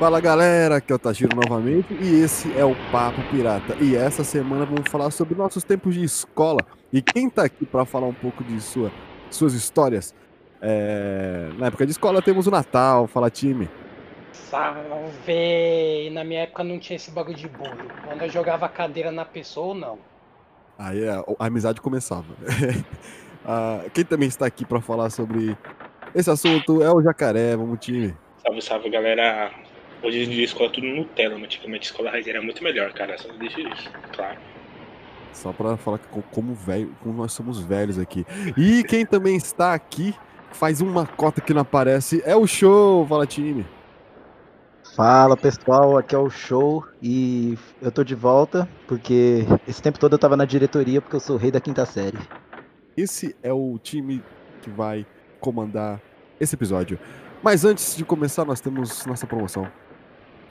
Fala galera, aqui é o Tajiro novamente e esse é o Papo Pirata. E essa semana vamos falar sobre nossos tempos de escola. E quem tá aqui para falar um pouco de sua, suas histórias? É... Na época de escola temos o Natal, fala time. Salve! Na minha época não tinha esse bagulho de bolo. Quando eu jogava cadeira na pessoa, não. Aí a, a amizade começava. ah, quem também está aqui para falar sobre esse assunto é o Jacaré, vamos time. Salve, salve galera. Hoje em dia a escola é tudo Nutella, mas antigamente a escola raiz era muito melhor, cara. Só deixa isso, claro. Só pra falar que como velho, como nós somos velhos aqui. E quem também está aqui, faz uma cota que não aparece, é o show, fala time. Fala pessoal, aqui é o show e eu tô de volta porque esse tempo todo eu tava na diretoria porque eu sou o rei da quinta série. Esse é o time que vai comandar esse episódio. Mas antes de começar, nós temos nossa promoção.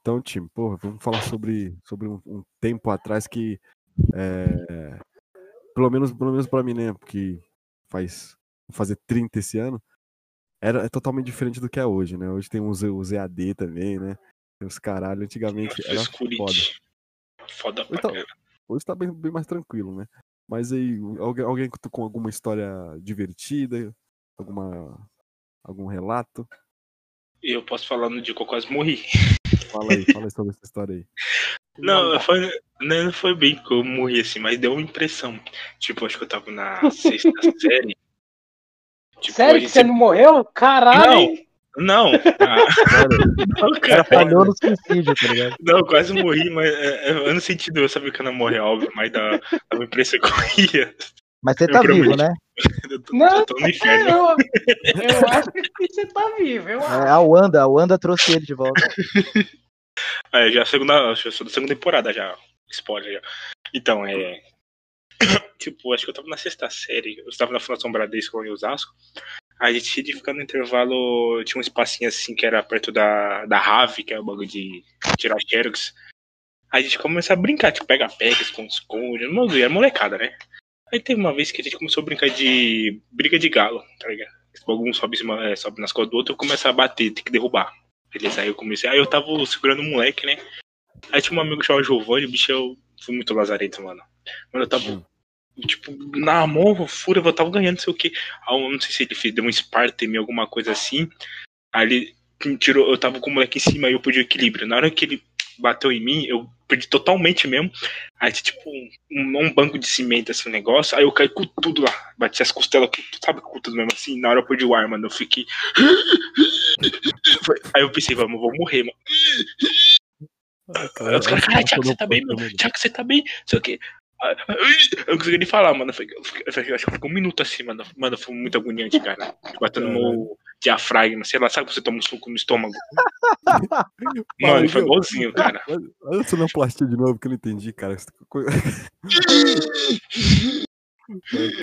Então, time, porra, vamos falar sobre, sobre um, um tempo atrás que, é, pelo menos, pelo menos para mim, né, porque faz fazer 30 esse ano, era é totalmente diferente do que é hoje, né? Hoje tem os, os EAD também, né? Tem os caralho, antigamente era foda. Foda pra hoje tá, hoje tá bem, bem mais tranquilo, né? Mas aí, alguém, alguém com alguma história divertida, alguma algum relato? Eu posso falar no dia que eu quase morri. Fala aí, fala aí sobre essa história aí. Não, foi, né, não foi bem que eu morri assim, mas deu uma impressão. Tipo, acho que eu tava na sexta série. Tipo, Sério que você não morreu? Caralho! Não, não. Ah, o cara falhou no suicídio, tá ligado? Não, quase morri, mas é, é, no sentido eu sabia que eu não morri, óbvio, mas dá uma impressão que eu ia. Mas você tá vivo, né? Eu tô, não, eu tô no inferno. Eu, eu acho que você tá vivo. Eu é, a Wanda, a Wanda trouxe ele de volta. É, já a segunda, eu sou da segunda temporada já. Spoiler já. Então, é. tipo, acho que eu tava na sexta série. Eu estava na Fundação Bradesco em Osasco. A gente tinha de ficar no intervalo. Tinha um espacinho assim que era perto da, da Rave, que é o bagulho de tirar xerox. A gente começou a brincar, tipo, pega-pega, esconde-esconde. Era molecada, né? Aí teve uma vez que a gente começou a brincar de briga de galo, tá ligado? Um sobe, é, sobe nas costas do outro, eu começo a bater, tem que derrubar. Beleza, aí eu comecei. Aí eu tava segurando um moleque, né? Aí tinha um amigo chamado Giovanni, o bicho eu fui muito lazarento, mano. Mano, eu tava. Tipo, na mão, fúria, eu tava ganhando, não sei o que. Aí eu não sei se ele fez, deu um Sparta em mim, alguma coisa assim. Aí ele tirou, eu tava com o moleque em cima e eu perdi o equilíbrio. Na hora que ele bateu em mim, eu perdi totalmente mesmo. Aí, tipo, um, um banco de cimento, assim, um negócio. Aí eu caí com tudo lá. Bati as costelas, sabe, com tudo mesmo assim. Na hora eu perdi o ar, mano. Eu fiquei. Aí eu pensei, vamos, vou morrer, mano. Aí os caras, caralho, Thiago, você tá bem, mano? Thiago, você tá bem? Não sei o quê. Eu não consegui nem falar, mano. Eu, fiquei, eu, fiquei, eu acho que ficou um minuto assim, mano. Mano, foi muito agoniante, cara. Batendo no meu diafragma, sei lá, sabe que você toma um suco no estômago? mano, foi igualzinho, cara. Olha essa sonoplastia de novo que eu não entendi, cara.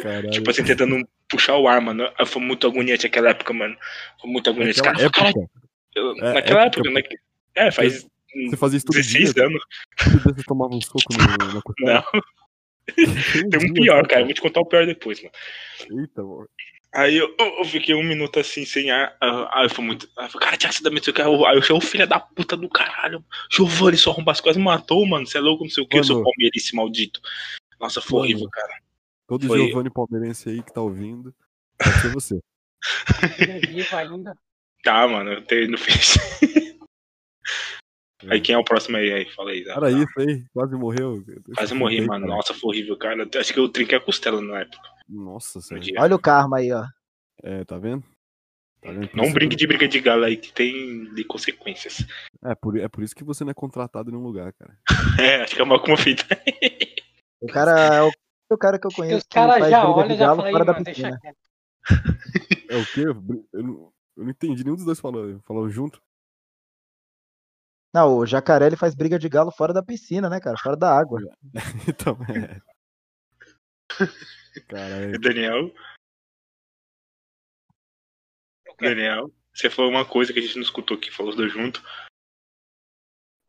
Ai, tipo assim, tentando puxar o ar, mano. Foi muito agoniante aquela época, mano. Foi muito agoniante. Cara, época. Eu, é, naquela época, época? É, faz. Você fazia isso todo 16 dia? anos. Você tomava um soco no, na costela? Não. Tem um pior, cara. Eu vou te contar o pior depois, mano. Eita, mano. Aí eu, eu, fiquei um minuto assim, sem ar. Aí eu fui muito. Aí eu falei, cara, tinha sido da eu Aí eu achei o filho da puta do caralho. Giovanni, só as coisas, matou, mano. Você é louco, não sei o que, eu sou palmeirense maldito. Nossa, foi mano, horrível, cara. Todo foi... Giovanni palmeirense aí que tá ouvindo, pode ser você. Tá, mano, eu tenho no Face. Aí quem é o próximo aí? aí fala aí. Zé. Era isso aí, quase morreu. Quase morri, mano. cara. Nossa, foi horrível, cara. Acho que eu trinquei a costela na época. Nossa no senhora. Olha o karma aí, ó. É, tá vendo? Tá vendo? Não brinque que- de briga de galo aí que tem de consequências. É por, é por isso que você não é contratado em nenhum lugar, cara. É, acho que é uma como fita. O cara é o, o cara que eu E conheço os que caras faz já briga olham de e já galo falam, fora "Ih, da mano, piscina. É o quê? Eu não, eu não entendi nenhum dos dois falando, falando junto. Não, o jacaré ele faz briga de galo fora da piscina, né, cara? Fora da água. Então, é. Caralho. Daniel. Daniel, você falou uma coisa que a gente não escutou aqui, falou os dois juntos.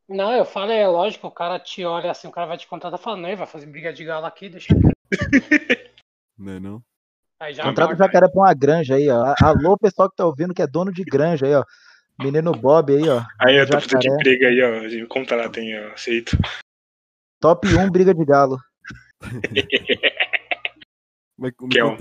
Não, eu falo, é lógico, o cara te olha assim, o cara vai te contratar falando, não, ele vai fazer briga de galo aqui, deixa. Não é não? Aí já Contrata o jacaré pra uma granja aí, ó. Alô, pessoal que tá ouvindo que é dono de granja aí, ó. Menino Bob aí, ó. Aí eu tô fazendo de briga aí, ó. A gente contratem, ó. Aceito. Top 1 briga de galo. Mas Que é um-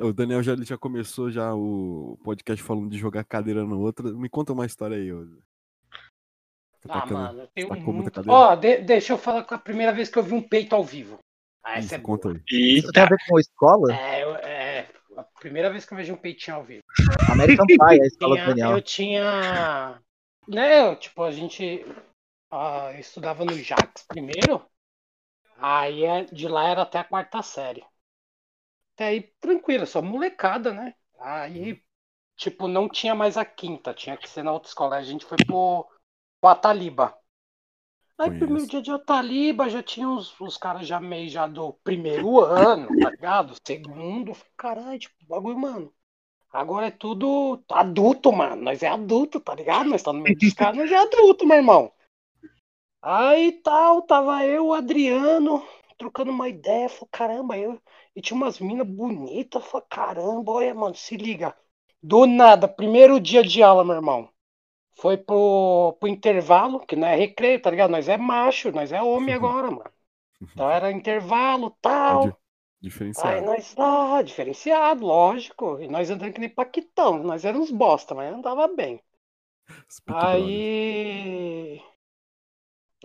O Daniel já, ele já começou já o podcast falando de jogar cadeira no outro. Me conta uma história aí. ô. Você tá Ah, mano, eu tenho muito... Ó, de- deixa eu falar com a primeira vez que eu vi um peito ao vivo. Ah, essa Isso, é boa. conta aí. Isso tem a ver com escola? É, eu- é, a primeira vez que eu vejo um peitinho ao vivo. American Pie, a escola do Daniel. eu tinha. Né, eu, tipo, a gente ah, estudava no Jax primeiro. Aí é- de lá era até a quarta série. Até aí, tranquilo, só molecada, né? Aí, tipo, não tinha mais a quinta, tinha que ser na outra escola. Aí a gente foi pro, pro Ataliba. Aí, Conheço. primeiro dia de Ataliba, já tinha os, os caras já meio já do primeiro ano, tá ligado? Segundo, caralho, tipo, bagulho, mano. Agora é tudo adulto, mano. Nós é adulto, tá ligado? Nós tá no meio dos caras, nós é adulto, meu irmão. Aí tal, tava eu, o Adriano, trocando uma ideia. Falei, caramba, eu. E tinha umas minas bonitas. Falei, caramba, olha, mano, se liga. Do nada, primeiro dia de aula, meu irmão. Foi pro, pro intervalo, que não é recreio, tá ligado? Nós é macho, nós é homem agora, mano. Então era intervalo, tal. Di- Aí Diferenciado. nós lá, diferenciado, lógico. E nós andando que nem Paquitão. Nós éramos bosta, mas andava bem. Brothers. Aí.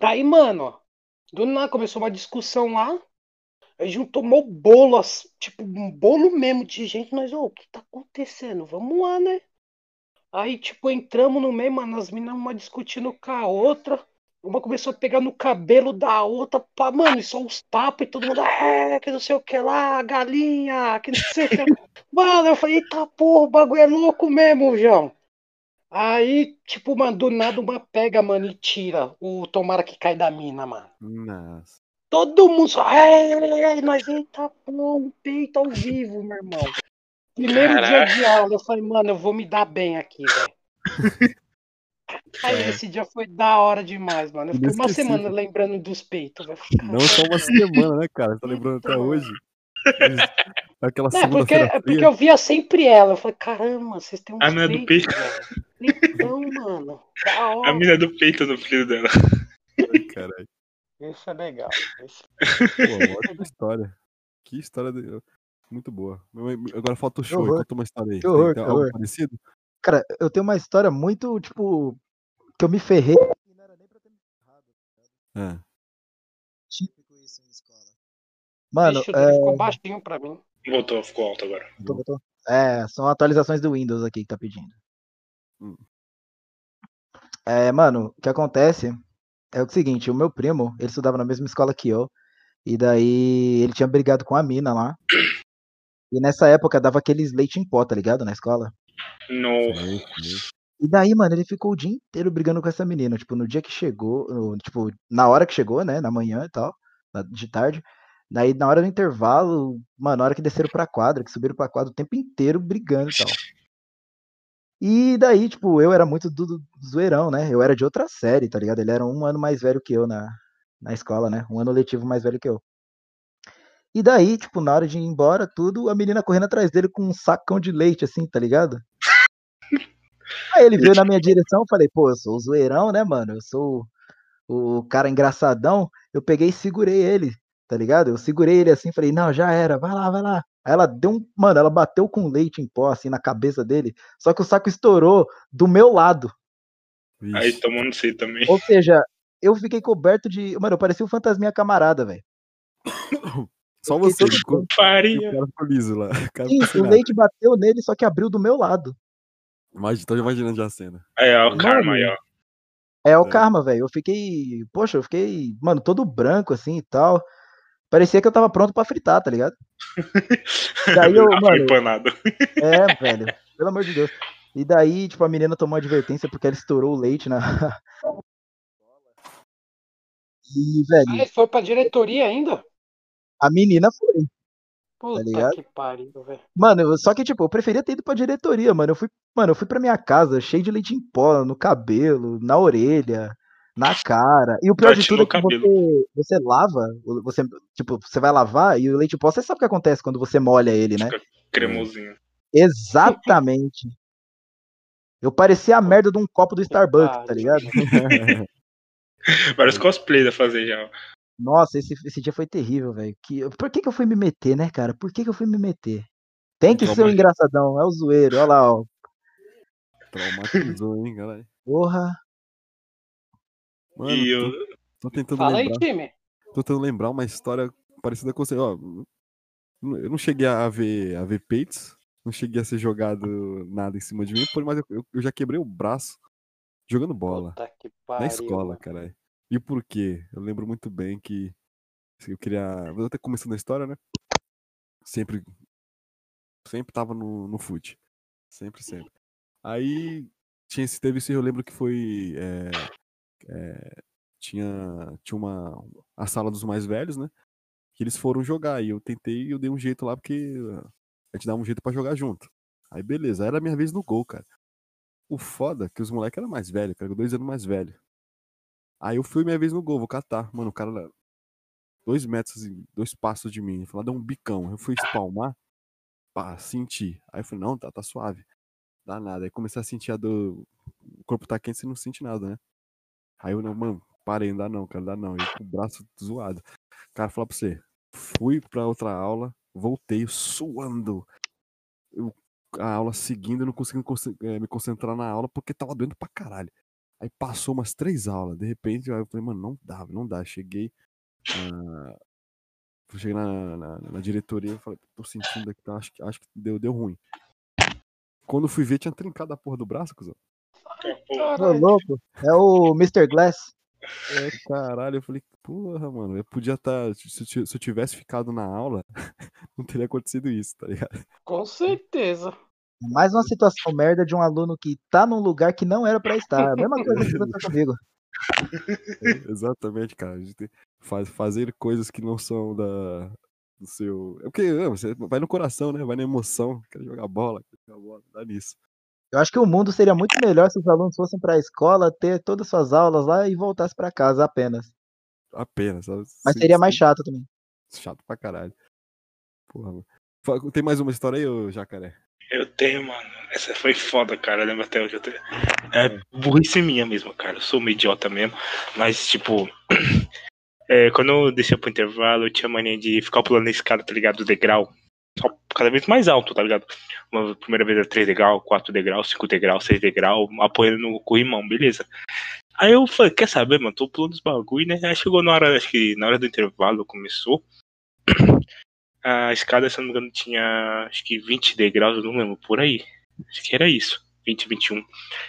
Aí, mano, do nada começou uma discussão lá. A gente tomou bolo, assim, tipo, um bolo mesmo de gente. Nós, ô, o que tá acontecendo? Vamos lá, né? Aí, tipo, entramos no meio, mano, as meninas uma discutindo com a outra. Uma começou a pegar no cabelo da outra, pá, mano, e só uns tapas e todo mundo, é, que não sei o que lá, galinha, que não sei o que. Mano, eu falei, eita porra, o bagulho é louco mesmo, João. Aí, tipo, mano, do nada uma pega, mano, e tira o tomara que cai da mina, mano. Nossa. Todo mundo só, é, nós, eita porra, um peito ao vivo, meu irmão. Primeiro dia Caraca. de aula, eu falei, mano, eu vou me dar bem aqui, velho. Aí É. esse dia foi da hora demais, mano. Eu fiquei uma Inesquecível. semana lembrando dos peitos, velho. Não só uma semana, né, cara? Você tá lembrando até hoje. Aquela Não, é porque, é porque eu via sempre ela. Eu falei, caramba, vocês têm uns A mina do velho. Então, mano, a mina do peito do filho dela. Ai, Caralho. Isso é legal. Isso- Pô, ótima história. Que história de- muito boa. Agora falta o show. Conta uma história aí. Que horror, Tem que horror. parecido? Cara, eu tenho uma história muito, tipo, que eu me ferrei. e não era nem pra ter me ferrado. É. Típico isso em escola. Mano, o é, ficou baixinho pra mim. Voltou, ficou alto agora. botou. É, são atualizações do Windows aqui que tá pedindo. Hum. É, mano, o que acontece é o seguinte, o meu primo, ele estudava na mesma escola que eu, e daí ele tinha brigado com a mina lá. E nessa época dava aqueles leite em pó, tá ligado? Na escola. No. Sei, sei. E daí, mano, ele ficou o dia inteiro brigando com essa menina. Tipo, no dia que chegou, no- tipo, na hora que chegou, né? Na manhã e tal, de tarde. Daí, na hora do intervalo, mano, na hora que desceram pra quadra, que subiram pra quadra o tempo inteiro brigando e tal. E daí, tipo, eu era muito do, do zoeirão, né? Eu era de outra série, tá ligado? Ele era um ano mais velho que eu na, na escola, né? Um ano letivo mais velho que eu. E daí, tipo, na hora de ir embora, tudo, a menina correndo atrás dele com um sacão de leite, assim, tá ligado? Aí ele veio na minha direção, eu falei, pô, eu sou o zoeirão, né, mano? Eu sou o, o cara engraçadão. Eu peguei e segurei ele, tá ligado? Eu segurei ele assim, falei, não, já era, vai lá, vai lá. Aí ela deu um. Mano, ela bateu com leite em pó, assim, na cabeça dele. Só que o saco estourou do meu lado. Aí Vixe. tomou, não sei também. Ou seja, eu fiquei coberto de. Mano, eu parecia um fantasminha camarada, velho. Só você, ficou, o cara ficou liso lá. O Sim, o nada. leite bateu nele, só que abriu do meu lado. Imagina, tô imaginando já a cena. Aí, ó, o Mano. karma aí, ó. É o É. karma, velho. Eu fiquei. Poxa, eu fiquei, mano, todo branco assim e tal. Parecia que eu tava pronto pra fritar, tá ligado? Daí eu, Ah, mano, empanado. É, velho. Pelo amor de Deus. E daí, tipo, a menina tomou advertência porque ela estourou o leite na. E, velho, Aí foi pra diretoria ainda? a menina foi. Puta ligado? que pariu, velho. Mano, só que, tipo, eu preferia ter ido pra diretoria, mano. Eu fui, mano, eu fui pra minha casa cheio de leite em pó, no cabelo, na orelha, na cara. E o pior de tudo é que você, você lava, você, tipo, você vai lavar e o leite pó, você sabe o que acontece quando você molha ele, né? Fica cremosinho. Exatamente. Eu parecia a merda de um copo do Starbucks, tá ligado? Vários cosplay a fazer já. Nossa, esse, esse dia foi terrível, velho. Que, por que, que eu fui me meter, né, cara? Por que, que eu fui me meter? Tem que Então, ser o mas- engraçadão, é o zoeiro, olha lá, ó. Traumatizou, hein, caralho. Porra. Mano, e eu. tô, tô tentando Fala aí, lembrar. time. Tô tentando lembrar uma história parecida com você. Ó, eu não cheguei a ver, a ver peitos, não cheguei a ser jogado nada em cima de mim, mas eu, eu já quebrei o braço jogando bola. Puta que pariu. Na escola, mano. caralho. E por quê? Eu lembro muito bem que eu queria. Vou até começando a história, né? Sempre. Sempre tava no, no fute. Sempre, sempre. Aí tinha esse, teve esse, eu lembro que foi. é, é, tinha tinha uma. A sala dos mais velhos, né? Que eles foram jogar. E eu tentei e eu dei um jeito lá, porque a gente dava um jeito pra jogar junto. Aí beleza, era a minha vez no gol, cara. O foda é que os moleques eram mais velhos, cara, dois anos mais velho. Aí eu fui minha vez no gol, vou catar. Mano, o cara dois metros, dois passos de mim. Ele falou, dá um bicão. Eu fui espalmar, pá, senti. Aí eu falei, não, tá, tá suave. Dá nada. Aí comecei a sentir a dor. O corpo tá quente, você não sente nada, né? Aí eu, não, mano, parei, não dá não, cara, dá não. E com o braço zoado. Cara, falar pra você, fui pra outra aula, voltei suando. Eu, a aula seguindo, eu não consegui conce- eh, me concentrar na aula porque tava doendo pra caralho. Aí passou umas três aulas, de repente eu falei, mano, não dá, não dá. Cheguei cheguei na, na, na diretoria e falei, tô sentindo aqui, tá, acho, que- acho que deu, deu ruim. Quando eu fui ver, tinha trincado a porra do braço, cuzão. Louco. É o Mr. Glass. É, caralho, eu falei, porra, mano, eu podia estar. se, eu ti- se eu tivesse ficado na aula, não teria acontecido isso, tá ligado? Com certeza. Mais uma situação merda de um aluno que tá num lugar que não era pra estar. A mesma coisa que aconteceu comigo. É, exatamente, cara. A gente faz, fazer coisas que não são da, do seu. É porque é, você vai no coração, né? Vai na emoção. Quer jogar bola, quer jogar bola, dá nisso. Eu acho que o mundo seria muito melhor se os alunos fossem pra escola, ter todas as suas aulas lá e voltassem pra casa apenas. Apenas. sabe? Mas Sim, seria mais sim. chato também. Chato pra caralho. Porra, mano. Tem mais uma história aí, ô jacaré? Eu tenho, mano. Essa foi foda, cara. Eu lembro até hoje. Eu tenho... É burrice minha mesmo, cara. Eu sou um idiota mesmo. Mas, tipo. é, quando eu descia pro intervalo, eu tinha mania de ficar pulando a escada, tá ligado? Do degrau. Só cada vez mais alto, tá ligado? Uma primeira vez era 3 degrau, 4 degrau, 5 degrau, 6 degrau, apoiando no corrimão, beleza. Aí eu falei, quer saber, mano? Tô pulando os bagulho, né? Aí chegou na hora, acho que na hora do intervalo começou. A escada, se não me engano, tinha acho que 20 degraus, eu não lembro, por aí. Acho que era isso. 20, 21.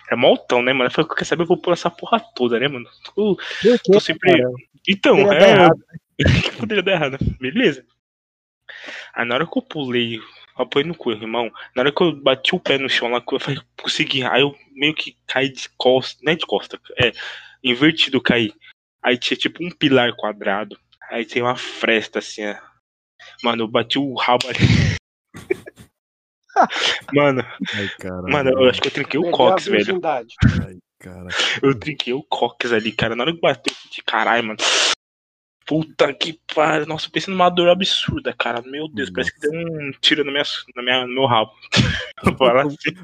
Era mó altão, né, mano? Eu falei, quer saber, eu vou pular essa porra toda, né, mano? Tô, tô sempre. Então, é. que poderia dar errado. Beleza. Aí na hora que eu pulei, apoiei no cu, irmão. Na hora que eu bati o pé no chão lá, que eu falei, consegui. Aí eu meio que caí de costa. Não é de costa, é. Invertido caí. Aí tinha tipo um pilar quadrado. Aí tem uma fresta assim, ó. Mano, eu bati o rabo ali. Mano, Ai, mano, eu acho que eu trinquei o cox, velho. Ai, cara. Eu trinquei o cox ali, cara. Na hora que bateu, eu senti, caralho, mano. Puta que pariu. Nossa, pensei numa dor absurda, cara. Meu Deus, parece que deu um tiro na minha, na minha, no meu rabo. Assim.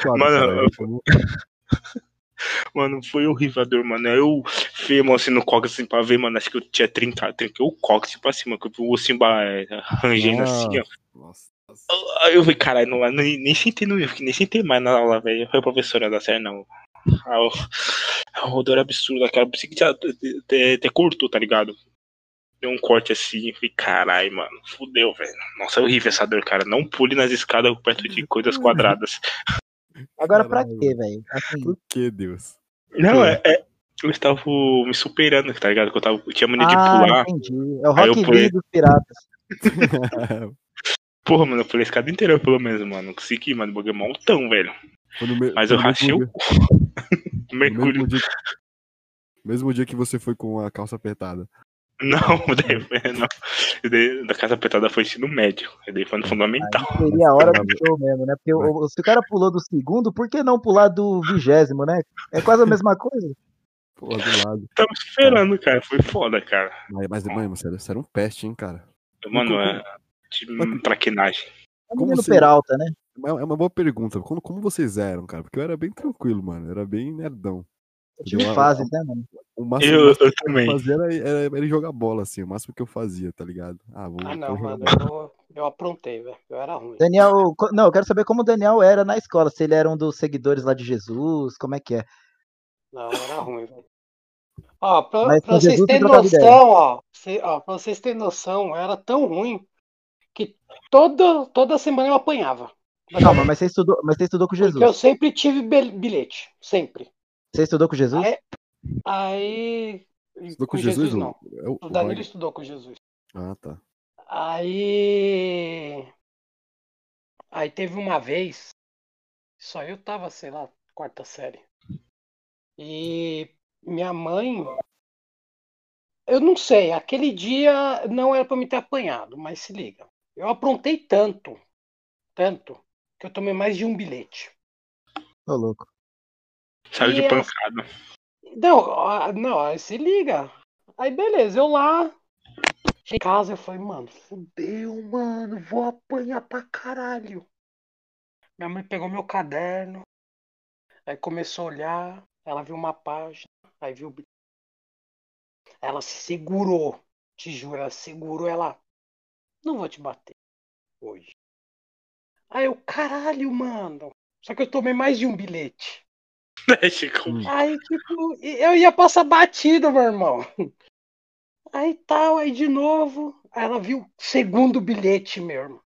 Sabe, Mano, eu- Mano, foi horrível a dor, mano. Eu fui a mão assim no cox assim pra ver, mano. Acho que eu tinha trincado. Trinquei o cox assim, pra cima, que vi o ossinho ba- é, rangendo assim, ó. Nossa. Aí eu falei, caralho, não, nem, nem sentei no nem sentei mais na aula, velho. Foi a professora da série, não. A, a rodou era absurda, cara. Pensei que tinha até, até cortou, tá ligado? Deu um corte assim, e falei, caralho, mano, fudeu, velho. Nossa, é horrível essa dor, cara. Não pule nas escadas perto de coisas quadradas. Agora pra Caralho. quê, velho? Assim, Por que, Deus? Não, é, é- eu estava me superando, tá ligado? Que eu, tava, eu tinha mania de ah, pular. entendi. É o Rock pulei. Dos piratas. Porra, mano, eu pulei a escada inteira, pelo menos, mano. Consegui, mano, o bagulho é mó altão, velho. Me- Mas eu rachei o dia, mesmo dia que você foi com a calça apertada. Não, daí foi, não. Daí, da casa apertada foi ensino médio. Daí foi no fundamental. Seria a hora do show mesmo, né? Porque o- se o cara pulou do segundo, por que não pular do vigésimo, né? É quase a mesma coisa. Pô, do lado. Tava esperando, cara. Foi foda, cara. Mas, mas mano, você era, você era um peste, hein, cara. Mano, é. De traquinagem. Como você- Peralta, né? É é uma boa pergunta. Como, como vocês eram, cara? Porque eu era bem tranquilo, mano. Eu era bem nerdão. Eu tive Entendeu? fases, né, mano? O máximo, o Eu, máximo eu que eu também. fazia era, era, era jogar bola, assim. O máximo que eu fazia, tá ligado? Ah, vou, Ah, não, mano, eu, eu aprontei, velho. Eu era ruim. Daniel, não, eu quero saber como o Daniel era na escola. Se ele era um dos seguidores lá de Jesus, como é que é? Não, eu era ruim, velho. Ó, pra, Mas pra vocês Jesus terem noção, ó, cê- ó, pra vocês terem noção, eu era tão ruim que toda, toda semana eu apanhava. Calma, mas você estudou, mas você estudou com Porque eu Jesus. sempre tive bil- bilhete, sempre. Você estudou com Jesus? Aí, aí Estudou com, com Jesus, Jesus, não. É o, Danilo Roy. estudou com Jesus. Ah, tá. Aí. Aí teve uma vez. Só eu tava, sei lá, quarta série. E minha mãe. Eu não sei, aquele dia não era pra me ter apanhado, mas se liga. Eu aprontei tanto, tanto, que eu tomei mais de um bilhete. Ô, louco. Saiu de E ela- pancada. Não, não, aí se liga. Aí beleza, eu lá. Cheguei em casa, eu falei, mano, fudeu, mano, vou apanhar pra caralho. Minha mãe pegou meu caderno, aí começou a olhar, ela viu uma página, aí viu o bilhete. Ela se segurou, te juro, ela segurou, ela. Não vou te bater hoje. Aí eu, caralho, mano. Só que eu tomei mais de um bilhete. Chico? Hum. Aí, tipo, eu ia passar batido, meu irmão. Aí tal, aí de novo. Aí ela viu o segundo bilhete, meu irmão.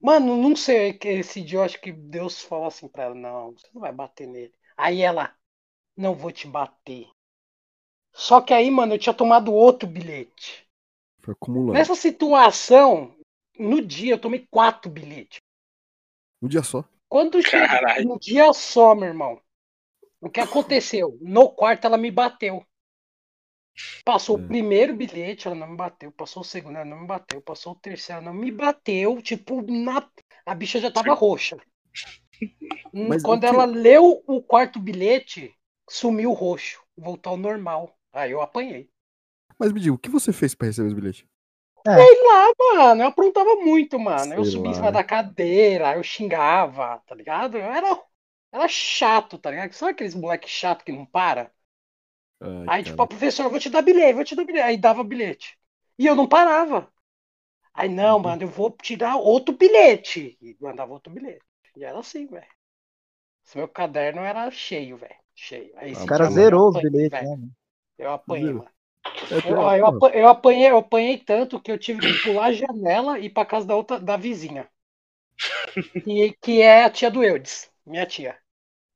Mano, não sei, que esse dia eu acho que Deus falou assim pra ela, não, você não vai bater nele. Aí ela, não vou te bater. Só que aí, mano, eu tinha tomado outro bilhete. Foi acumulando. Nessa situação, no dia eu tomei quatro bilhetes. Um dia só. Quando um dia só, meu irmão. O que aconteceu? No quarto ela me bateu. Passou É. o primeiro bilhete, ela não me bateu. Passou o segundo, ela não me bateu. Passou o terceiro, ela não me bateu. Tipo, na... a bicha já tava roxa. Hum, Mas Quando que- ela leu o quarto bilhete, sumiu o roxo. Voltou ao normal. Aí eu apanhei. Mas me diga, o que você fez pra receber os bilhetes? Sei lá, mano, eu aprontava muito, mano. eu Sei subia em cima né? da cadeira, eu xingava, tá ligado? Eu era, era chato, tá ligado? Sabe aqueles moleque chato que não para? Ai, Aí, tipo, cara. a professora, vou te dar bilhete, vou te dar bilhete. Aí dava bilhete. E eu não parava. Aí, não, Uhum. mano, eu vou tirar outro bilhete. E mandava outro bilhete. E era assim, velho. Meu caderno era cheio, velho. Cheio. Aí, Ah, O cara zerou os apanhei, bilhetes, né? Eu apanhei, mano. É, Eu, eu, porra, apa- eu apanhei, eu apanhei tanto que eu tive que pular a janela e ir pra casa da outra, da vizinha. Que, que é a tia do Eudes, minha tia.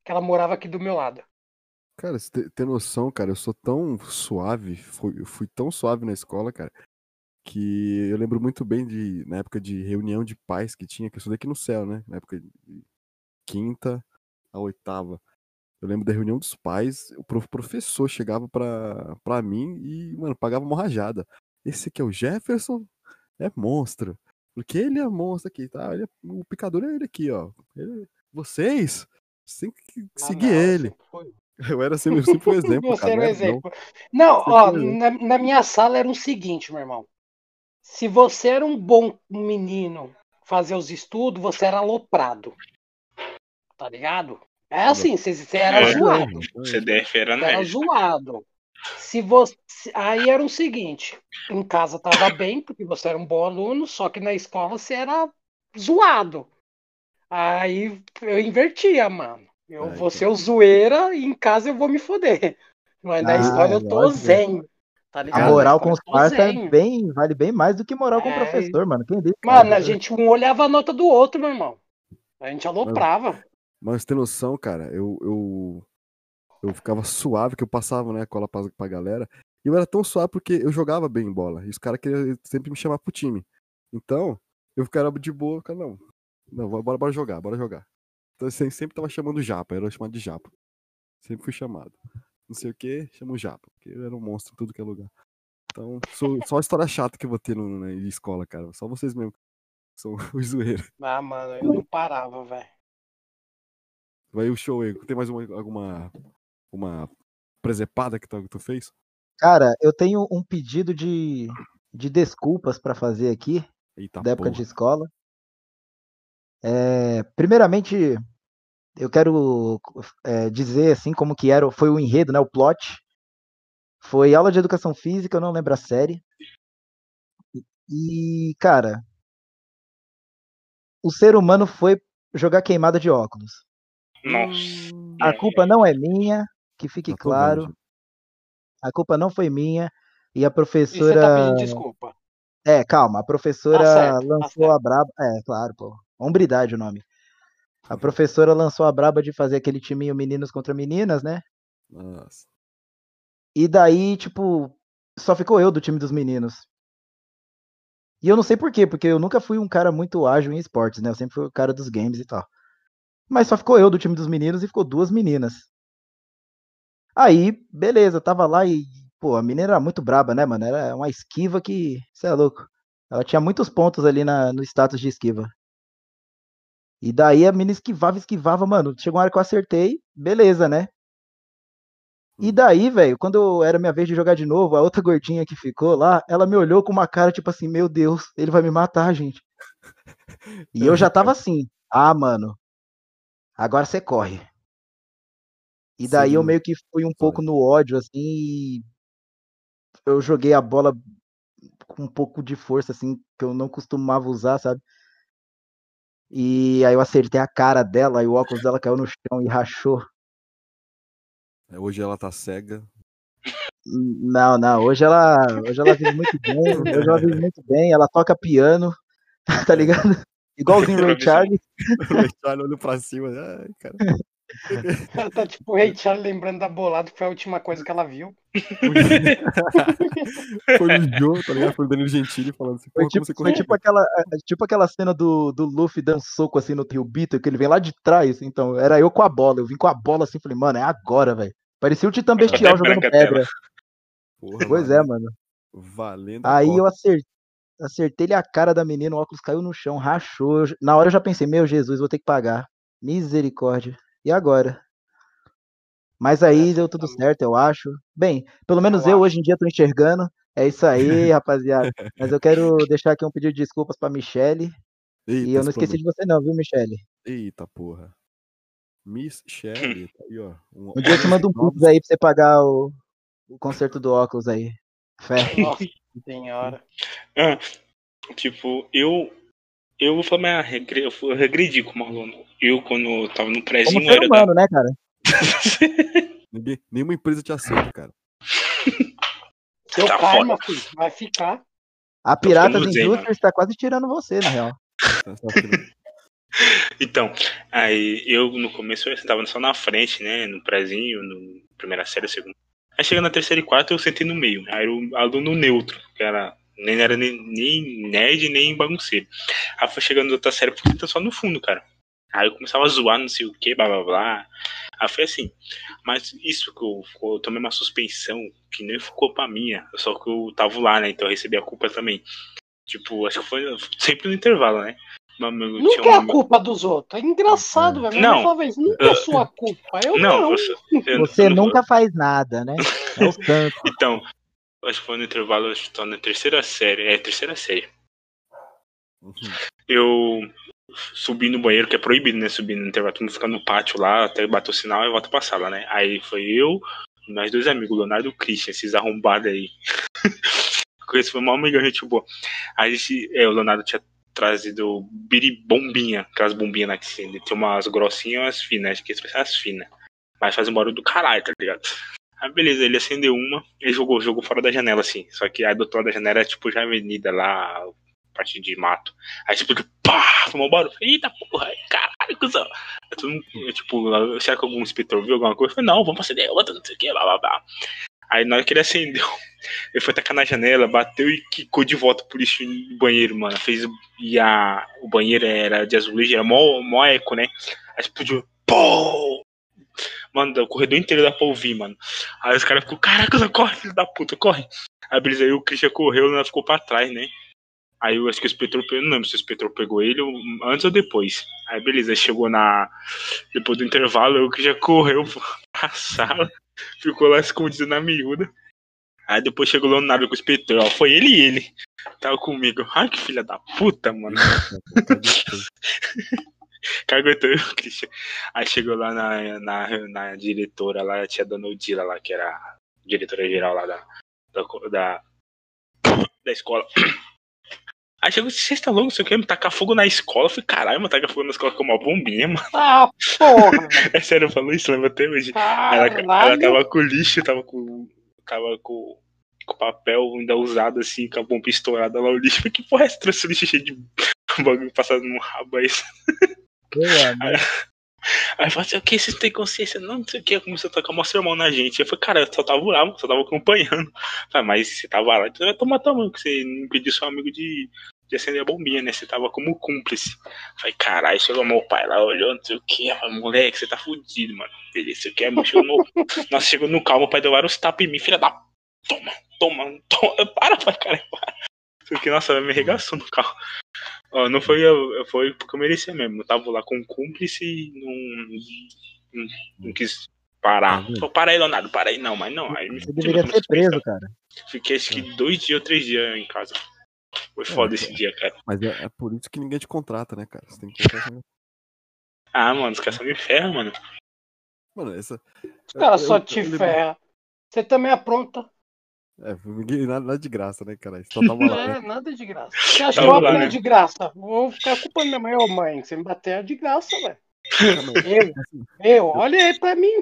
Que ela morava aqui do meu lado. Cara, você tem- noção, cara, eu sou tão suave, fui, fui tão suave na escola, cara, que eu lembro muito bem de, na época de reunião de pais que tinha, que eu estudei aqui no céu, né? Na época de quinta a oitava. Eu lembro da reunião dos pais, o prof- professor chegava pra, pra mim e, mano, pagava uma rajada. Esse aqui é o Jefferson, é monstro. Porque ele é monstro aqui, tá? Ele é- o picador é ele aqui, ó. Ele- vocês, vocês têm que seguir não, ele. fui- Eu era sempre, eu sempre fui o exemplo, Você cara. era não um não. exemplo. Não, Você ó, foi um na, na minha sala era o seguinte, meu irmão. Se você era um bom menino fazer os estudos, você era aloprado. Tá ligado? É assim, você, você era É. zoado. CDF era Você era zoado. Se você, aí era o seguinte, em casa tava bem, porque você era um bom aluno, só que na escola você era zoado. Aí eu invertia, mano. Eu Ai, vou que- ser o zoeira e em casa eu vou me foder. Mas na Ah, escola eu tô lógico. zen. Tá A ligado? moral Na com os zen. é bem, vale bem mais do que moral com o É. professor, mano. Quem disse? Mano, a gente um olhava a nota do outro, meu irmão. A gente aloprava. Mas tem noção, cara, eu, eu, eu ficava suave, que eu passava, né, cola pra, pra galera. E eu era tão suave porque eu jogava bem bola. E os caras queriam sempre me chamar pro time. Então, eu ficava de boa, ficava, não, não, bora, bora jogar, bora jogar. Então eu sempre, tava chamando Japa, era chamado de Japa. Sempre fui chamado. Não sei o que, chamo Japa, porque eu era um monstro em tudo que é lugar. Então, sou, só a história chata que eu vou ter no, na escola, cara. Só vocês mesmo que são os zoeiros. Ah, mano, eu não parava, velho. Vai o show aí. Tem mais uma, alguma uma presepada que tu, que tu fez? Cara, eu tenho um pedido de, de desculpas pra fazer aqui, Eita da época porra. de escola. É, primeiramente, eu quero é, dizer assim como que era, foi o enredo, né, o plot. Foi aula de educação física, eu não lembro a série. E, cara, o ser humano foi jogar queimada de óculos. Nossa. A culpa não é minha, que fique tô claro. A culpa não foi minha. E a E você tá professora. pedindo desculpa. É, calma, a professora Tá certo, tá lançou certo. a braba. É, claro, pô. Hombridade o nome. A professora lançou a braba de fazer aquele timinho meninos contra meninas, né? Nossa. E daí, tipo, só ficou eu do time dos meninos. E eu não sei por quê, porque eu nunca fui um cara muito ágil em esportes, né? Eu sempre fui o cara dos games e tal. Mas só ficou eu do time dos meninos e ficou duas meninas. Aí, beleza, tava lá e, pô, a menina era muito braba, né, mano? Era uma esquiva que, você é louco. Ela tinha muitos pontos ali na, no status de esquiva. E daí a menina esquivava, esquivava, mano. Chegou uma hora que eu acertei, beleza, né? E daí, velho, quando era minha vez de jogar de novo, a outra gordinha que ficou lá, ela me olhou com uma cara tipo assim, meu Deus, ele vai me matar, gente. E eu já tava assim, ah, mano, agora você corre. E daí eu Sim. meio que fui um pouco no ódio, assim, e eu joguei a bola com um pouco de força, assim, que eu não costumava usar, sabe? E aí eu acertei a cara dela, e o óculos dela caiu no chão e rachou. É, Hoje ela tá cega. Não, não. Hoje ela, hoje ela vive muito bem. Hoje ela vive muito bem. Ela toca piano, tá ligado? Igualzinho o Ray Charles. O Charlie olhou pra cima. Ai, cara. Ela tá tipo Charles lembrando da bolada, que foi a última coisa que ela viu. Foi o Joe, tá ligado? Foi o Danilo Gentili falando assim, Foi tipo, como você foi correu? tipo aquela, é, tipo aquela cena do, do Luffy dando soco assim no Rio Beatle, que ele vem lá de trás. Então, era eu com a bola. Eu vim com a bola assim, falei, mano, é agora, velho. Parecia o Titã Bestial jogando pedra. Porra, Pois é, valendo- mano. Valendo Aí eu acertei, acertei-lhe a cara da menina, o óculos caiu no chão, rachou. Na hora eu já pensei, meu Jesus, vou ter que pagar. Misericórdia. E agora? Mas aí deu tudo certo, eu acho. Bem, pelo menos Eu hoje em dia tô enxergando. É isso aí, rapaziada. Mas eu quero deixar aqui um pedido de desculpas pra Michelle. Eita, E eu não esqueci de você não, viu, Michelle? Eita porra. Miss Shelly, tá aí, ó. Um, Um dia eu te mando um pix aí pra você pagar o, o conserto do óculos aí. Fé. Nossa senhora. Ah, tipo, eu. Eu vou falar, mas regre- eu fui- eu regredi como aluno. Eu, quando eu tava no Como prézinho, ser era humano, né, cara? Ninguém, nenhuma empresa te aceita, cara. Seu Tá karma, filho, vai ficar. A Piratas ficando zen, Indústrias tá quase tirando você, na real. Tá- tá Então, aí eu no começo eu sentava só na frente, né? No prézinho, no primeira série, segunda. Aí chegando na terceira e quarta eu sentei no meio. Aí era o aluno neutro, que era. Nem era nem, nem nerd, nem bagunceiro. Aí foi chegando outra série, eu sentei só no fundo, cara. Aí eu começava a zoar, não sei o que, blá blá blá. Aí foi assim. Mas isso que eu, eu tomei uma suspensão que nem foi culpa minha. Só que eu tava lá, né? Então eu recebi a culpa também. Tipo, acho que foi sempre no intervalo, né? Meu amigo Nunca é um a amigo- culpa dos outros. É engraçado, velho. Não. Não. Falava isso, nunca é sua culpa. Eu Não, não. você, eu- Você eu nunca faz nada, né? É o santo. Então, acho que foi no intervalo, acho que tô na terceira série. É, terceira série. Uhum. Eu subi no banheiro, que é proibido, né? Subir no intervalo, todo mundo fica no pátio lá, até bater o sinal e volta pra sala, né? Aí foi eu mais dois amigos, o Leonardo e o Christian, esses arrombados aí. Esse foi o maior amigo, gente boa. Aí a gente, é, o Leonardo tinha trazido biribombinha, aquelas bombinhas lá que tem umas grossinhas e umas finas, acho que esse as finas. Mas faz um barulho do caralho, tá ligado? Aí beleza, ele acendeu uma e jogou, jogou fora da janela, assim. Só que a do da janela é tipo já avenida lá, parte de mato. Aí tipo, pá, fumou um barulho. Eita porra, caralho, cuzão. Aí tipo, será que algum inspetor viu alguma coisa? Falei, não, vamos acender outra, não sei o que, blá blá blá. Aí na hora que ele acendeu, ele foi tacar na janela, bateu e quicou de volta pro lixo no banheiro, mano. Fez. E a, o banheiro era de azulejo, era mó, mó eco, né? Aí explodiu. Pô! Mano, o corredor inteiro dá pra ouvir, mano. Aí os caras ficou, caraca, corre, filho da puta, corre. Aí beleza, aí o Christian correu e ela ficou pra trás, né? Aí eu acho que o inspetor pegou, não lembro se o inspetor pegou ele antes ou depois. Aí beleza, chegou na. Depois do intervalo, o Christian correu pra sala, ficou lá escondido na miúda. Aí depois chegou o Leonardo com o ó, foi ele e ele. Tava comigo. Ai, que filha da puta, mano. Caguetou eu, Christian. Aí chegou lá na, na, na diretora, lá, a tia Dona Odila, lá, que era a diretora geral lá da, da, da, escola. Aí chegou, vocês tá louco, não sei o que, me tacar fogo na escola. Eu falei, caralho, mano, tacar fogo na escola com uma bombinha, mano. Ah, porra, É sério, falou isso, lembra até hoje. Ela, ela tava com lixo, tava com. Tava com, com papel ainda usado assim, com a bomba estourada lá, o lixo. Eu Que porra é essa? Trouxe o lixo cheio de bagulho passado no rabo aí. Meu amigo. Aí falou assim, o que? Vocês têm consciência? Não, não sei o que. Começou a tocar uma sermão na gente. Eu falei, cara, eu só tava lá, só tava acompanhando. Eu Falei, mas você tava lá, então vai tomar tua mão, que você não impediu seu amigo de, de acender a bombinha, né? Você tava como cúmplice. Eu Falei, caralho, chegou meu pai lá, olhou, não sei o que. Falei, moleque, você tá fudido, mano. Beleza, você quer, chegou no. Nossa, chegou no carro, meu pai deu vários tapas em mim, filha da. Toma, toma, toma. Para, pai, cara, para. Porque, nossa, me arregaçou no carro. Ó, não foi, eu- foi porque eu merecia mesmo. Eu tava lá com um cúmplice e não, não, não quis parar. Tá vendo? Falei, para aí, Leonardo, para aí. Não, mas não. Aí me Você deveria ser preso, cara. Fiquei acho que dois dias ou três dias em casa. Foi foda esse dia, cara. Mas é, é por isso que ninguém te contrata, né, cara? Você tem que. Ah, mano, os caras são de ferro, mano. Mano, essa. Os caras só eu- te eu ferram. Você também apronta. É, nada, de graça, né, cara? Só tava lá, É, né? nada de graça. Você acha que Tava eu apanho né? de graça? Vou ficar culpando minha mãe. Ô, mãe, você me bater é de graça, velho. Eu, eu, olha aí pra mim.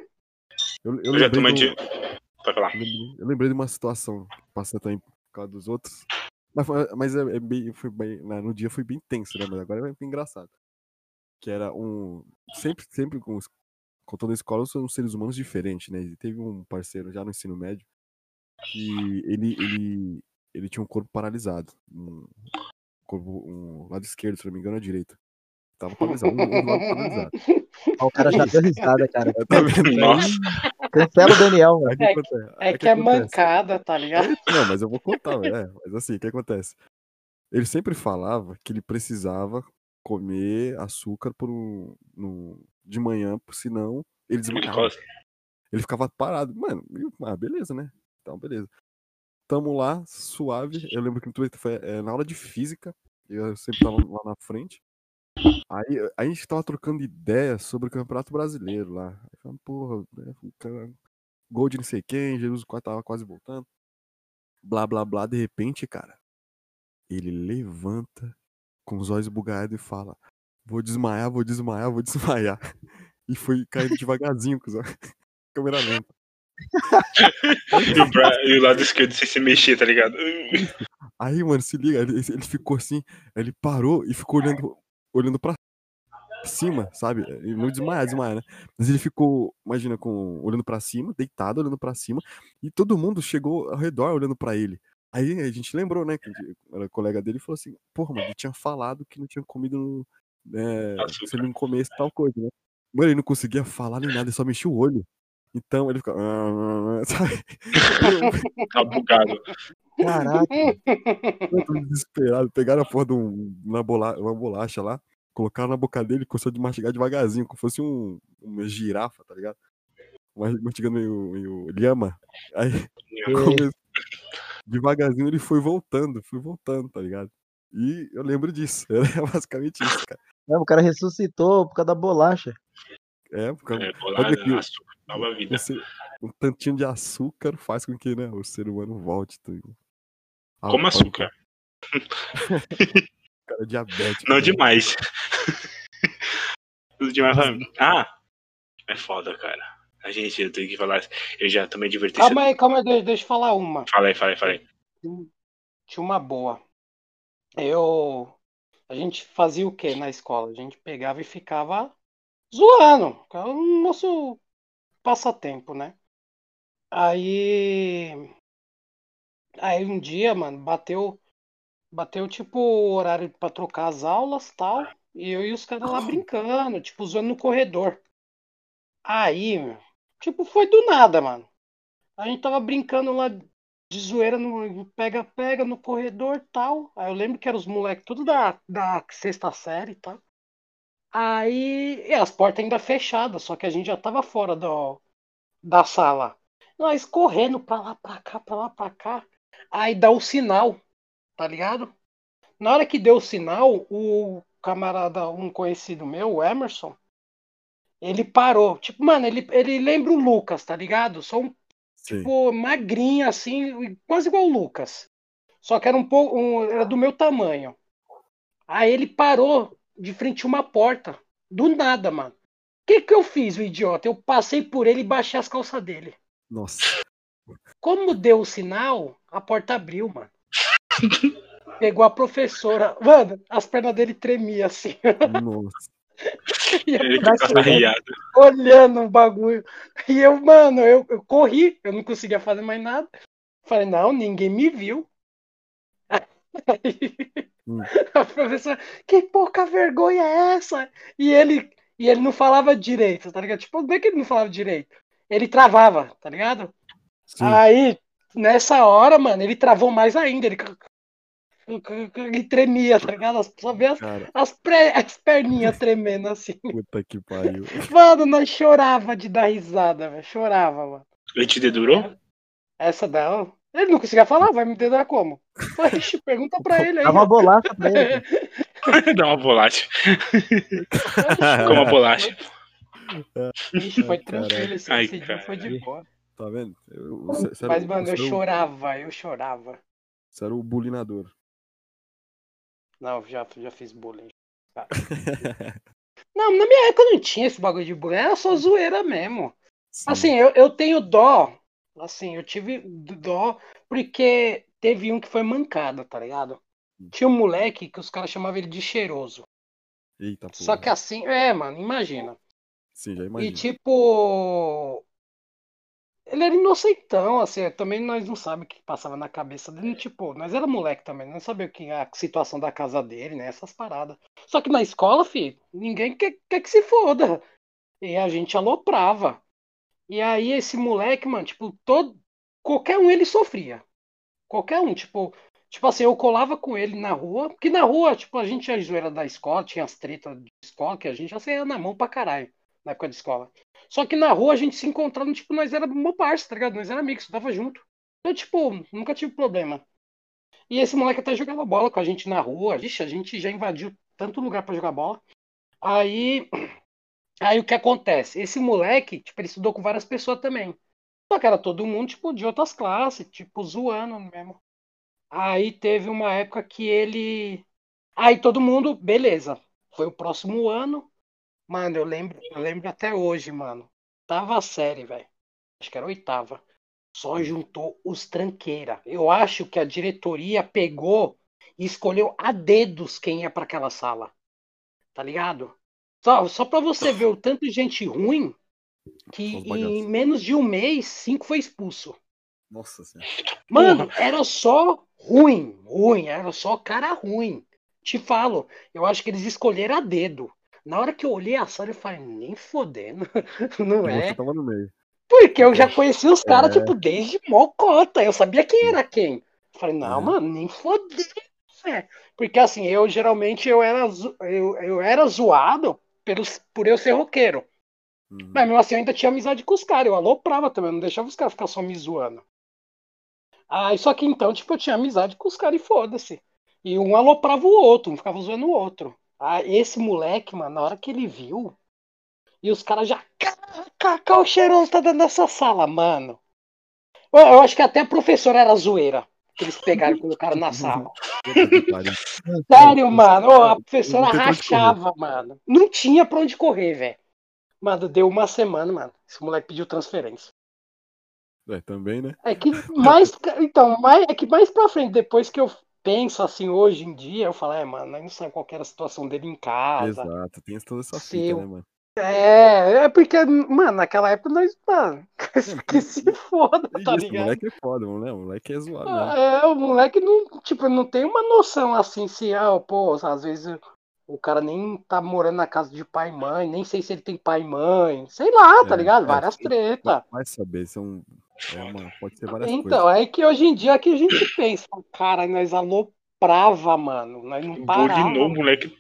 Eu, eu Eu já lembrei tomei de. Eu lembrei, eu lembrei de uma situação que passei também por causa dos outros. Mas, mas é, é bem, foi bem, né, no dia foi bem tenso, né? Mas agora é bem engraçado. Que era um. Sempre, sempre com, os- com toda a escola são seres humanos diferentes, né? E teve um parceiro já no ensino médio que ele, ele, ele tinha um corpo paralisado. Um, corpo, um lado esquerdo, se não me engano, a direita. Tava paralisado, um, um lado paralisado. O cara já deu risada, cara. Tá vendo? Nossa. Cancela o Daniel, velho. Aí o que É-? É Aí o que é acontece? mancada, tá ligado? Não, mas eu vou contar, velho. É, mas assim, o que acontece? Ele sempre falava que ele precisava comer açúcar por um, no- de manhã, por senão ele desmaiava. Ele ficava parado. Mano, eu- ah, beleza, né? Então, beleza. Tamo lá, suave. Eu lembro que no Twitter foi é, na aula de física. Eu sempre tava lá na frente. Aí a gente tava trocando ideia sobre o Campeonato Brasileiro lá. Falando, porra, né, o cara- gol de não sei quem, Jesus tava quase voltando. Blá blá blá, de repente, cara, ele levanta com os olhos bugalhados e fala: Vou desmaiar, vou desmaiar, vou desmaiar. E foi caindo devagarzinho olhos. Câmera lenta. E o, bra... e o lado esquerdo sem se mexer, tá ligado? Aí, mano, se liga, ele, ele ficou assim, ele parou e ficou olhando, olhando pra cima, sabe? Ele não desmaia, desmaia, né? Mas ele ficou, imagina, com, olhando pra cima, deitado, olhando pra cima, e todo mundo chegou ao redor olhando pra ele. Aí a gente lembrou, né, que era colega dele e falou assim, porra, mano, ele tinha falado que não tinha comido, né, Açúcar. se ele não comesse tal coisa, né? Mano, ele não conseguia falar nem nada, ele só mexia o olho. Então ele ficava, sabe? Tá bugado. Caraca. Eu tô desesperado. Pegaram a porra de um, uma, bola, uma bolacha lá, colocaram na boca dele e começou a mastigar devagarzinho, como se fosse um, uma girafa, tá ligado? Mas mastigando meio, meio lhama. Aí, devagarzinho ele foi voltando, foi voltando, tá ligado? E eu lembro disso. Era basicamente isso, cara. Não, o cara ressuscitou por causa da bolacha. É, porque É, Olha bolada, aqui. açúcar, salva a vida. você, um tantinho de açúcar faz com que né, o ser humano volte. Tudo. Ah, Como açúcar. Cara é diabético. Não demais. Tudo demais. Ah, é foda, cara. A gente, eu tenho que falar. Eu já tomei advertência. Calma aí, calma aí, deixa, deixa eu falar uma. Fala aí, fala aí, fala aí. Tinha uma boa. Eu. A gente fazia o que na escola? A gente pegava e ficava zoando. o nosso passatempo, né? Aí. Aí um dia, mano, bateu. Bateu tipo o horário pra trocar as aulas tal. E eu e os caras lá brincando, tipo, zoando no corredor. Aí, tipo, foi do nada, mano. A gente tava brincando lá de zoeira no pega-pega no corredor tal. Aí eu lembro que eram os moleques tudo da, da sexta série e tal. Aí, e as portas ainda fechadas, só que a gente já tava fora do, da sala. Nós correndo pra lá, pra cá, pra lá, pra cá. Aí dá o sinal, tá ligado? Na hora que deu o sinal, o camarada, um conhecido meu, o Emerson, ele parou. Tipo, mano, ele, ele lembra o Lucas, tá ligado? Só um, Sim. tipo, magrinho assim, quase igual o Lucas. Só que era um pouco, um, era do meu tamanho. Aí ele parou de frente a uma porta. Do nada, mano. O que que eu fiz, o idiota? Eu passei por ele e baixei as calças dele. Nossa. Como deu o sinal, a porta abriu, mano. Pegou a professora. Mano, as pernas dele tremiam assim. Nossa. E Ele olhando o bagulho. E eu, mano, eu, eu corri, eu não conseguia fazer mais nada. Falei, não, ninguém me viu. Aí, Hum. a professora, que pouca vergonha é essa? E ele, e ele não falava direito, tá ligado? Tipo, não é que ele não falava direito. Ele travava, tá ligado? Sim. Aí, nessa hora, mano, ele travou mais ainda. Ele, ele tremia, tá ligado? Só vê as, as, pre- as perninhas tremendo assim. puta que pariu. Mano, nós chorava de dar risada, velho. Chorava, mano. Ele te dedurou? Essa dela. Ele não conseguia falar, vai me dedar como? Ixi, pergunta pra ele aí. Dá uma bolacha pra ele. Dá uma bolacha. Com uma bolacha. Ixi, foi tranquilo. Esse, Ai, esse dia foi de boa. Tá vendo? Eu, você, você era Mas, o- mano, eu era chorava, eu chorava. Você era o bulinador. Não, já, já fiz bullying. Tá. Não, na minha época não tinha esse bagulho de bullying, era só zoeira mesmo. Sim. Assim, eu, eu tenho dó. Assim, eu tive dó porque teve um que foi mancada, tá ligado? Tinha um moleque que os caras chamavam ele de cheiroso. Eita, porra. Só que assim, é, mano, imagina. Sim, já E imagino. tipo. Ele era inocentão, assim, também nós não sabemos o que passava na cabeça dele. Tipo, nós era moleque também, não sabia o que a situação da casa dele, né? Essas paradas. Só que na escola, filho, ninguém quer, quer que se foda. E a gente aloprava. E aí esse moleque, mano, tipo, todo. Qualquer um ele sofria. Qualquer um, tipo. Tipo assim, eu colava com ele na rua, porque na rua, tipo, a gente tinha zoeira da escola, tinha as tretas de escola, que a gente já saía na mão pra caralho, na época de escola. Só que na rua a gente se encontrava, tipo, nós era uma parça, tá ligado? Nós era amigos, tava junto. Então, tipo, nunca tive problema. E esse moleque até jogava bola com a gente na rua. Ixi, a gente já invadiu tanto lugar pra jogar bola. Aí, aí o que acontece? Esse moleque, tipo, ele estudou com várias pessoas também. Só que era todo mundo, tipo, de outras classes, tipo, zoando mesmo. Aí teve uma época que ele. Aí todo mundo, beleza. Foi o próximo ano. Mano, eu lembro, eu lembro até hoje, mano. Tava a série, velho. Acho que era oitava. Só juntou os tranqueira. Eu acho que a diretoria pegou e escolheu a dedos quem ia pra aquela sala. Tá ligado? Só, só pra você ver o tanto de gente ruim que em menos de um mês, cinco foi expulso. Nossa senhora. Mano, era só ruim, ruim, era só cara ruim. Te falo, eu acho que eles escolheram a dedo. Na hora que eu olhei a sala, eu falei, nem fodendo, não Você é? tava no meio. Porque eu já conhecia os caras, É. tipo, desde mocota. Eu sabia quem era quem. Eu falei, não, É. mano, nem fodendo. Porque assim, eu geralmente eu era, eu, eu era zoado pelos, por eu ser roqueiro. Uhum. Mas mesmo assim eu ainda tinha amizade com os caras, eu aloprava também, não deixava os caras ficar só me zoando. Aí só que então, tipo, eu tinha amizade com os caras e foda-se. E um aloprava o outro, um ficava zoando o outro. Ah, esse moleque, mano, na hora que ele viu, e os caras já. Cacá, o cheiroso tá dentro dessa sala, mano. Eu, eu acho que até a professora era zoeira. Que eles pegaram e colocaram na sala. Sério, mano. Ô, a professora rachava, mano. Não tinha pra onde correr, velho. Mano, deu uma semana, mano. Esse moleque pediu transferência. É, também, né? É que mais. Então, mais, é que mais pra frente, depois que eu penso assim hoje em dia, eu falo, é, mano, não sabe qual era a situação dele em casa. Exato, tem toda essa fita, né, mano? É, é porque, mano, naquela época nós, mano, que se foda, tá Isso, o ligado? moleque é foda, né? O moleque é zoado, né? É, o moleque não, tipo, não tem uma noção assim, se, ah, pô, às vezes o cara nem tá morando na casa de pai e mãe, nem sei se ele tem pai e mãe, sei lá, tá É, ligado? é, Várias sim. treta. Vai saber, são. É uma, pode ser várias coisas. Então, é que hoje em dia é que a gente pensa, cara, nós aloprava, mano, nós não parava. novo, moleque.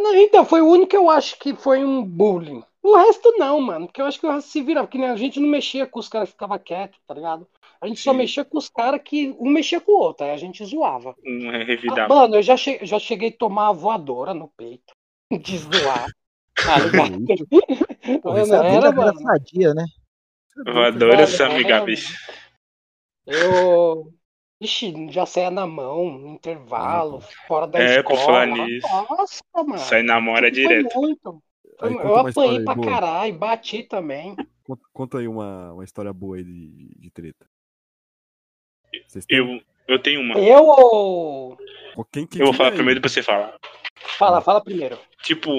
Não, então, foi o único que eu acho que foi um bullying. O resto não, mano, porque eu acho que o resto se virava, porque né, a gente não mexia com os caras que ficavam quietos, tá ligado? A gente só Sim. mexia com os caras que um mexia com o outro, aí a gente zoava. Um é Ah, mano, eu já, che já cheguei a tomar a voadora no peito. De zoar. Tá ligado? Porra, isso Mano, é era, mano. sadia, né? Voadoras Mano, amigáveis. Eu. Ixi, já saía na mão, no intervalo, fora da É, por escola. falar nisso. Nossa, mano. Sai namora Foi direto. muito. Aí, eu apanhei aí pra boa. caralho, bati também. Conta, conta aí uma, uma história boa aí de, de treta. Eu, eu tenho uma. Eu ou. Quem que Eu vou falar aí? primeiro depois você fala. Fala, fala primeiro. Tipo,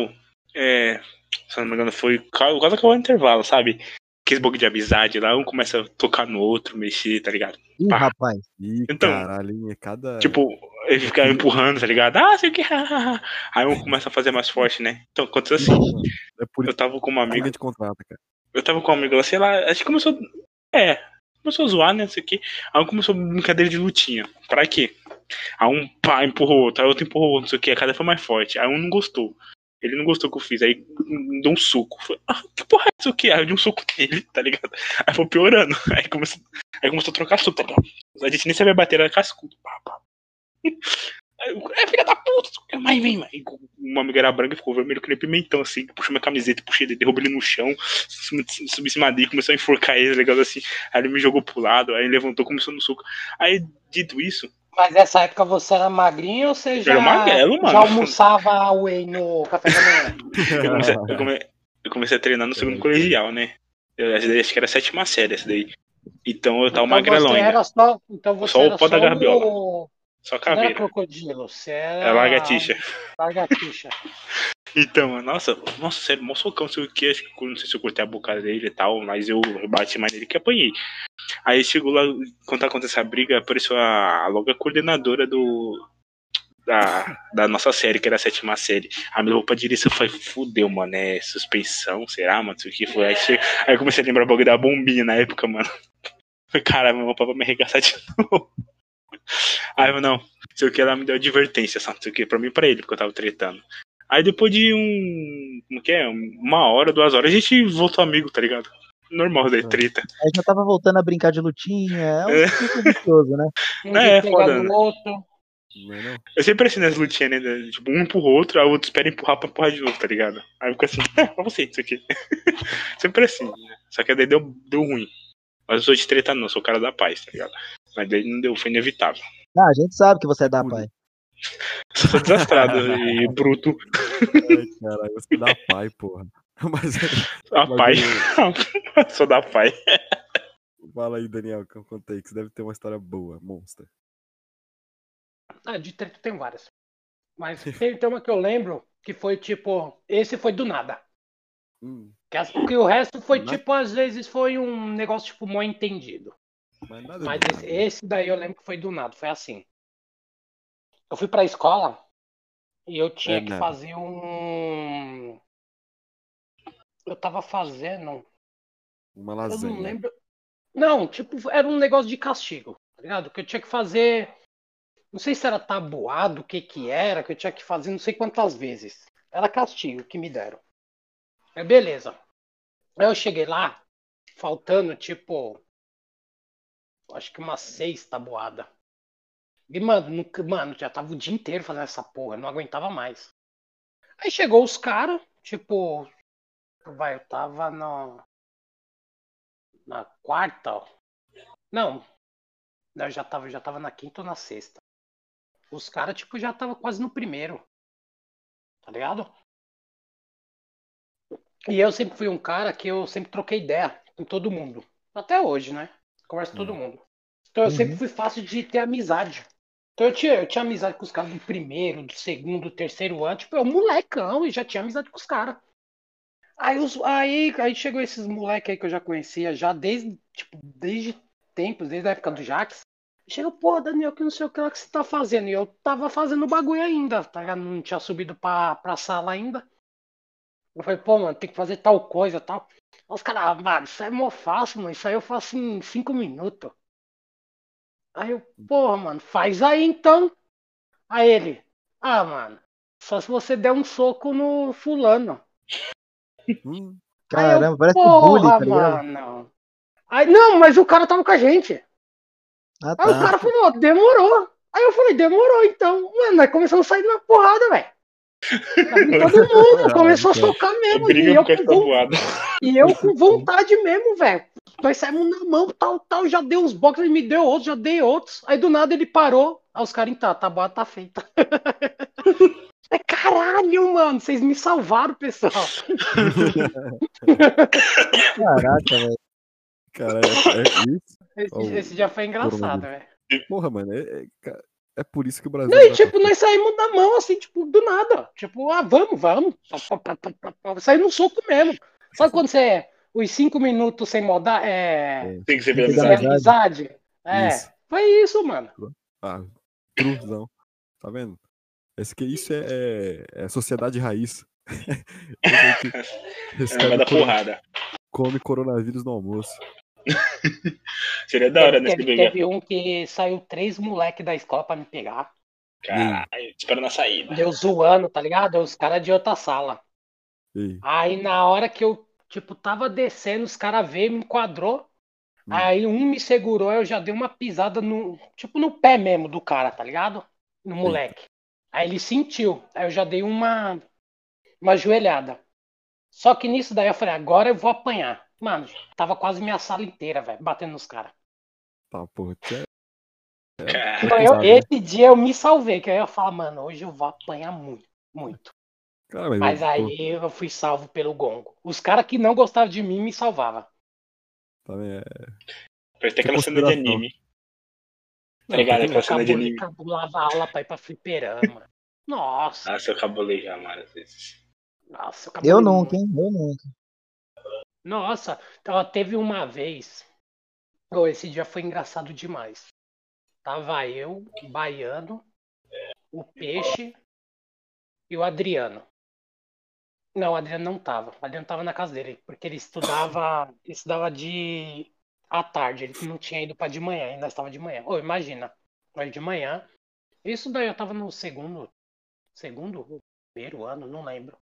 é. Se eu não me engano, foi quase acabou o intervalo, sabe? Aqueles bagulho de amizade lá, um começa a tocar no outro, mexer, tá ligado? Ih, Pá. rapaz. Ih, Então, caralho? É cada. Tipo, ele fica empurrando, tá ligado? Ah, sei o que. Aí um começa a fazer mais forte, né? Então, aconteceu assim. é por Eu tava com uma amiga. te contrata, cara. Eu tava com uma amiga, lá, sei lá, acho que começou. É, começou a zoar, né? Isso aqui. Aí um começou brincadeira de lutinha. Pra quê? Aí um pá, empurrou outro, aí outro empurrou outro, não sei o que, a cada foi mais forte. Aí um não gostou. Ele não gostou que eu fiz, aí deu um soco. Falei, ah, que porra é isso aqui? Aí eu dei um soco nele, tá ligado? Aí foi piorando. Aí começou, aí começou a trocar soco, tá ligado? A gente nem sabia bater, era cascudo. Pá, pá. Eu, é filha da puta, mas vem, mas uma amiga era branca ficou vermelho que nem pimentão, assim, puxou minha camiseta, puxei ele, derrubei ele no chão, subi, em cima dele, começou a enforcar ele, legal assim, aí ele me jogou pro lado, aí levantou, começou no soco. Aí, dito isso, Mas nessa época você era magrinho ou você já, magrelo, mano. já almoçava whey no café da manhã? eu, comecei, eu, come- eu comecei a treinar no segundo colegial, né? Eu, essa daí, acho que era a sétima série, essa daí. Então eu tava então magrelão você ainda, era só, então você Só o pó da garbiola. o- só Você não era caveira. crocodilo, você era. É lagartixa. Lagartixa. Então, nossa, nossa, sério, mó socão, não sei o que, acho que não sei se eu cortei a boca dele e tal, mas eu bati mais nele que apanhei. Aí chegou lá, quando acontecendo essa briga, apareceu a, logo a coordenadora do. Da, da nossa série, que era a sétima série. A minha roupa direita falei, fudeu, mano, é suspensão, será, mano? Não sei o que foi. Aí, aí eu comecei a lembrar o bagulho da bombinha na época, mano. Cara, meu roupa vai me arregaçar de novo. Aí eu, não, não sei o que, ela me deu advertência, sabe? Não sei o que, pra mim e pra ele, porque eu tava tretando. Aí depois de um. Como que é? Uma hora, duas horas, a gente voltou amigo, tá ligado? Normal da treta. Aí já tava voltando a brincar de lutinha. É um É. vicioso, né? Um É, de pegar foda, né? outro. É? Eu sempre assim nas lutinhas, né? Tipo, um empurra o outro, aí o outro espera empurrar pra empurrar de novo, tá ligado? Aí fica assim, é, pra você, isso aqui. sempre assim, né? Só que daí deu, deu ruim. Mas eu sou de treta não, sou o cara da paz, tá ligado? Mas daí não deu, foi inevitável. Ah, a gente sabe que você é da pai. Sou desastrado e bruto. Ai, caralho, você dá pai, porra. Mas, A mas pai. eu- sou da pai. fala aí, Daniel, que eu contei que você deve ter uma história boa, monstro. Ah, de treta tem várias. Mas tem, tem uma que eu lembro que foi tipo. Esse foi do nada. Hum, Que, as- que o resto foi Nada. tipo, às vezes foi um negócio tipo mal entendido. Mas esse, esse daí eu lembro que foi do nada, foi assim. Eu fui pra escola e eu tinha É que nada. fazer um. Eu tava fazendo. Uma Eu lasanha. não lembro. Não, tipo, era um negócio de castigo, tá ligado? Que eu tinha que fazer. Não sei se era tabuado, o que que era, que eu tinha que fazer não sei quantas vezes. Era castigo que me deram. Aí beleza. Aí eu cheguei lá, faltando tipo. Acho que umas seis tabuadas. E, mano, nunca- mano, já tava o dia inteiro fazendo essa porra, não aguentava mais. Aí chegou os caras, tipo. Vai, eu tava no na quarta, ó. Não. Eu já tava, já tava na quinta ou na sexta. os caras, tipo, já tava quase no primeiro. Tá ligado? E eu sempre fui um cara que eu sempre troquei ideia com todo mundo. Até hoje, né? Converso com todo mundo. Então eu Uhum. sempre fui fácil de ter amizade. Então eu tinha, eu tinha amizade com os caras do primeiro, do segundo, do terceiro ano. Tipo, eu molecão e já tinha amizade com os caras. Aí, os, aí, aí chegou esses moleques aí que eu já conhecia já desde, tipo, desde tempos, desde a época do Jax. Chega, pô, Daniel, que não sei o que lá que você tá fazendo. E eu tava fazendo o bagulho ainda, tá ligado? Não tinha subido pra, pra sala ainda. Eu falei, pô, mano, tem que fazer tal coisa tal. Os caras, ah, mano, isso é mó fácil, mano. Isso aí eu faço em cinco minutos. Aí eu, porra, mano, faz aí então. Aí ele, ah, mano, só se você der um soco no fulano. Hum, Caramba, parece um Porra, bullying, tá ligado? mano. Aí, não, mas o cara tava com a gente. Ah, Aí o tá. cara falou, demorou. Aí eu falei, demorou então. Mano, nós começamos a sair na porrada, velho. Todo mundo começou a socar mesmo. E Briga eu, porque com tá e eu com vontade mesmo, velho. Nós saímos na mão, tal, tal. Já deu uns boxes, ele me deu outros, já dei outros. Aí do nada ele parou. Aí os caras, tá, tá boa, tá feita. É caralho, mano. Vocês me salvaram, pessoal. Caraca, velho. cara, é, é isso. Esse, Oh, esse dia foi engraçado, velho. Porra, mano, é, é, é por isso que o Brasil. Não, e tipo, nós saímos na mão, assim, tipo, do nada. Tipo, ah, vamos, vamos. Saí no soco mesmo. Sabe quando você é os cinco minutos sem modar, é. Tem que ser bem amizade. amizade? É. Isso. Foi isso, mano. Ah, cruzão. Tá vendo? Esse que isso é, é, é sociedade raiz. Esse É, vai dar coro- porrada. come coronavírus no almoço. Seria da hora nesse teve, teve um que saiu três moleque da escola pra me pegar. Caralho, espera na saída. Deu zoando, tá ligado? Os caras de outra sala. Ei, Aí na hora que eu, tipo, tava descendo, os caras veio, me enquadrou. Hum. Aí um me segurou, aí eu já dei uma pisada no, tipo, no pé mesmo do cara, tá ligado? No moleque. Aí ele sentiu. Aí eu já dei uma, uma joelhada. Só que nisso daí eu falei, agora eu vou apanhar. Mano, tava quase minha sala inteira, velho, batendo nos caras. tá, porra. que é- Então, eu- né? esse dia eu me salvei, que aí eu falo, mano, hoje eu vou apanhar muito, muito. Cara, mas, Mas aí eu fui salvo pelo gongo. Os caras que não gostavam de mim me salvavam. tá vendo? É, parece ter aquela cena de anime. Tá Não, ligado? Aquela cena de Acabou, anime. cabulava a aula pra ir pra fliperama. Nossa, Nossa, eu cabulei já várias vezes. nossa, eu Eu cabulei nunca, muito. hein? Eu nunca. Nossa, então, teve uma vez. Oh, esse dia foi engraçado demais. Tava eu, o Baiano, o Peixe e o Adriano. Não, o Adriano não tava. O Adriano tava na casa dele, porque ele estudava, ele estudava de à tarde, ele não tinha ido pra de manhã, ainda estava de manhã. Ô, imagina, nós de manhã. Isso daí eu tava no segundo, segundo, primeiro ano, não lembro.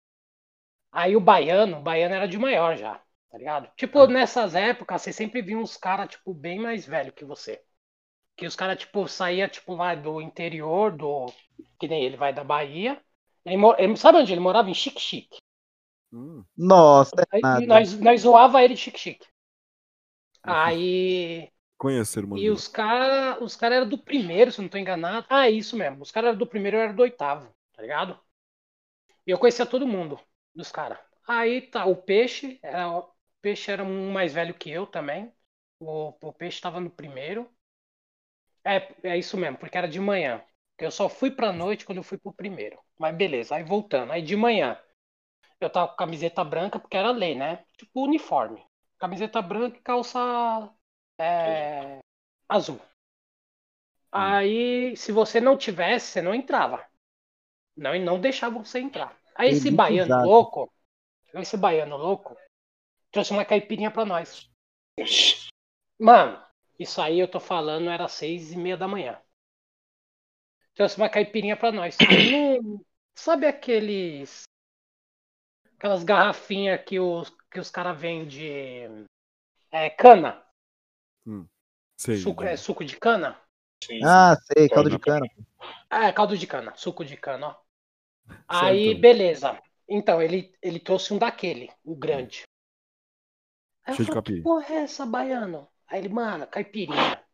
Aí o baiano, o baiano era de maior já, tá ligado? Tipo, nessas épocas, você sempre via uns caras, tipo, bem mais velho que você. Que os caras, tipo, saía, tipo, lá do interior, do. Que nem ele vai da Bahia. Ele, mo- ele- sabe onde ele morava? Em Chique Chique. hum, Nossa, é nada. nós, nós zoava ele de Chique Chique. Aí. conhecer o E os caras os cara eram do primeiro, se eu não tô enganado. Ah, é isso mesmo. Os caras eram do primeiro, eu era do oitavo, tá ligado? E eu conhecia todo mundo dos caras. Aí tá, o peixe, era, peixe era um mais velho que eu também. O, o peixe tava no primeiro. É, é isso mesmo, porque era de manhã. Eu só fui pra noite quando eu fui pro primeiro. Mas beleza, aí voltando. Aí de manhã, eu tava com camiseta branca, porque era lei, né? Tipo uniforme. Camiseta branca e calça é, azul. Aí, se você não tivesse, você não entrava. Não, e não deixavam você entrar. Aí esse baiano louco, esse baiano louco, trouxe uma caipirinha pra nós. Mano, isso aí eu tô falando era seis e meia da manhã. Trouxe uma caipirinha pra nós. Não- sabe aqueles. Aquelas garrafinhas que os, que os caras vendem. É, cana? Sei, Suco, é suco de cana? Sim, Ah, sei, caldo de cana. Ah, é caldo de cana, suco de cana, ó. Aí, beleza. Então, ele, ele trouxe um daquele, o grande. Aí eu Cheio de falei, que porra é essa, baiano? Aí ele, mano, caipirinha.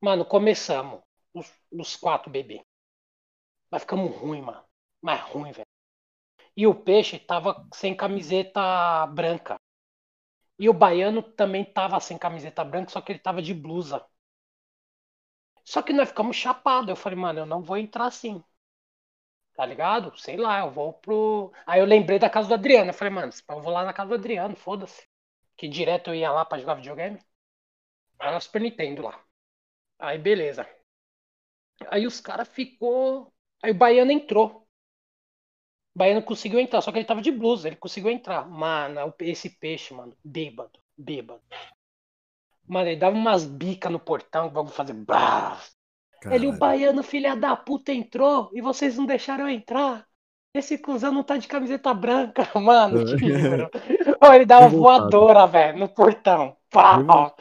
Mano, começamos. os, os quatro bebês. Nós ficamos ruim, mano. Mas ruim, velho. E o peixe tava sem camiseta branca. E o baiano também tava sem camiseta branca, só que ele tava de blusa. Só que nós ficamos chapados. Eu falei, mano, eu não vou entrar assim. Tá ligado? Sei lá, eu vou pro. Aí eu lembrei da casa do Adriano. Eu falei, mano, eu vou lá na casa do Adriano, foda-se. Que direto eu ia lá pra jogar videogame. Era Super Nintendo lá. Aí beleza. Aí os caras ficou. Aí o baiano entrou. O baiano conseguiu entrar, só que ele tava de blusa, ele conseguiu entrar. Mano, esse peixe, mano, bêbado, bêbado. Mano, ele dava umas bicas no portão, vamos fazer. Bah. Ele, o baiano, filha da puta, entrou e vocês não deixaram eu entrar. Esse cuzão não tá de camiseta branca, mano. Oh, ele dá uma voadora, velho, no portão. Pau.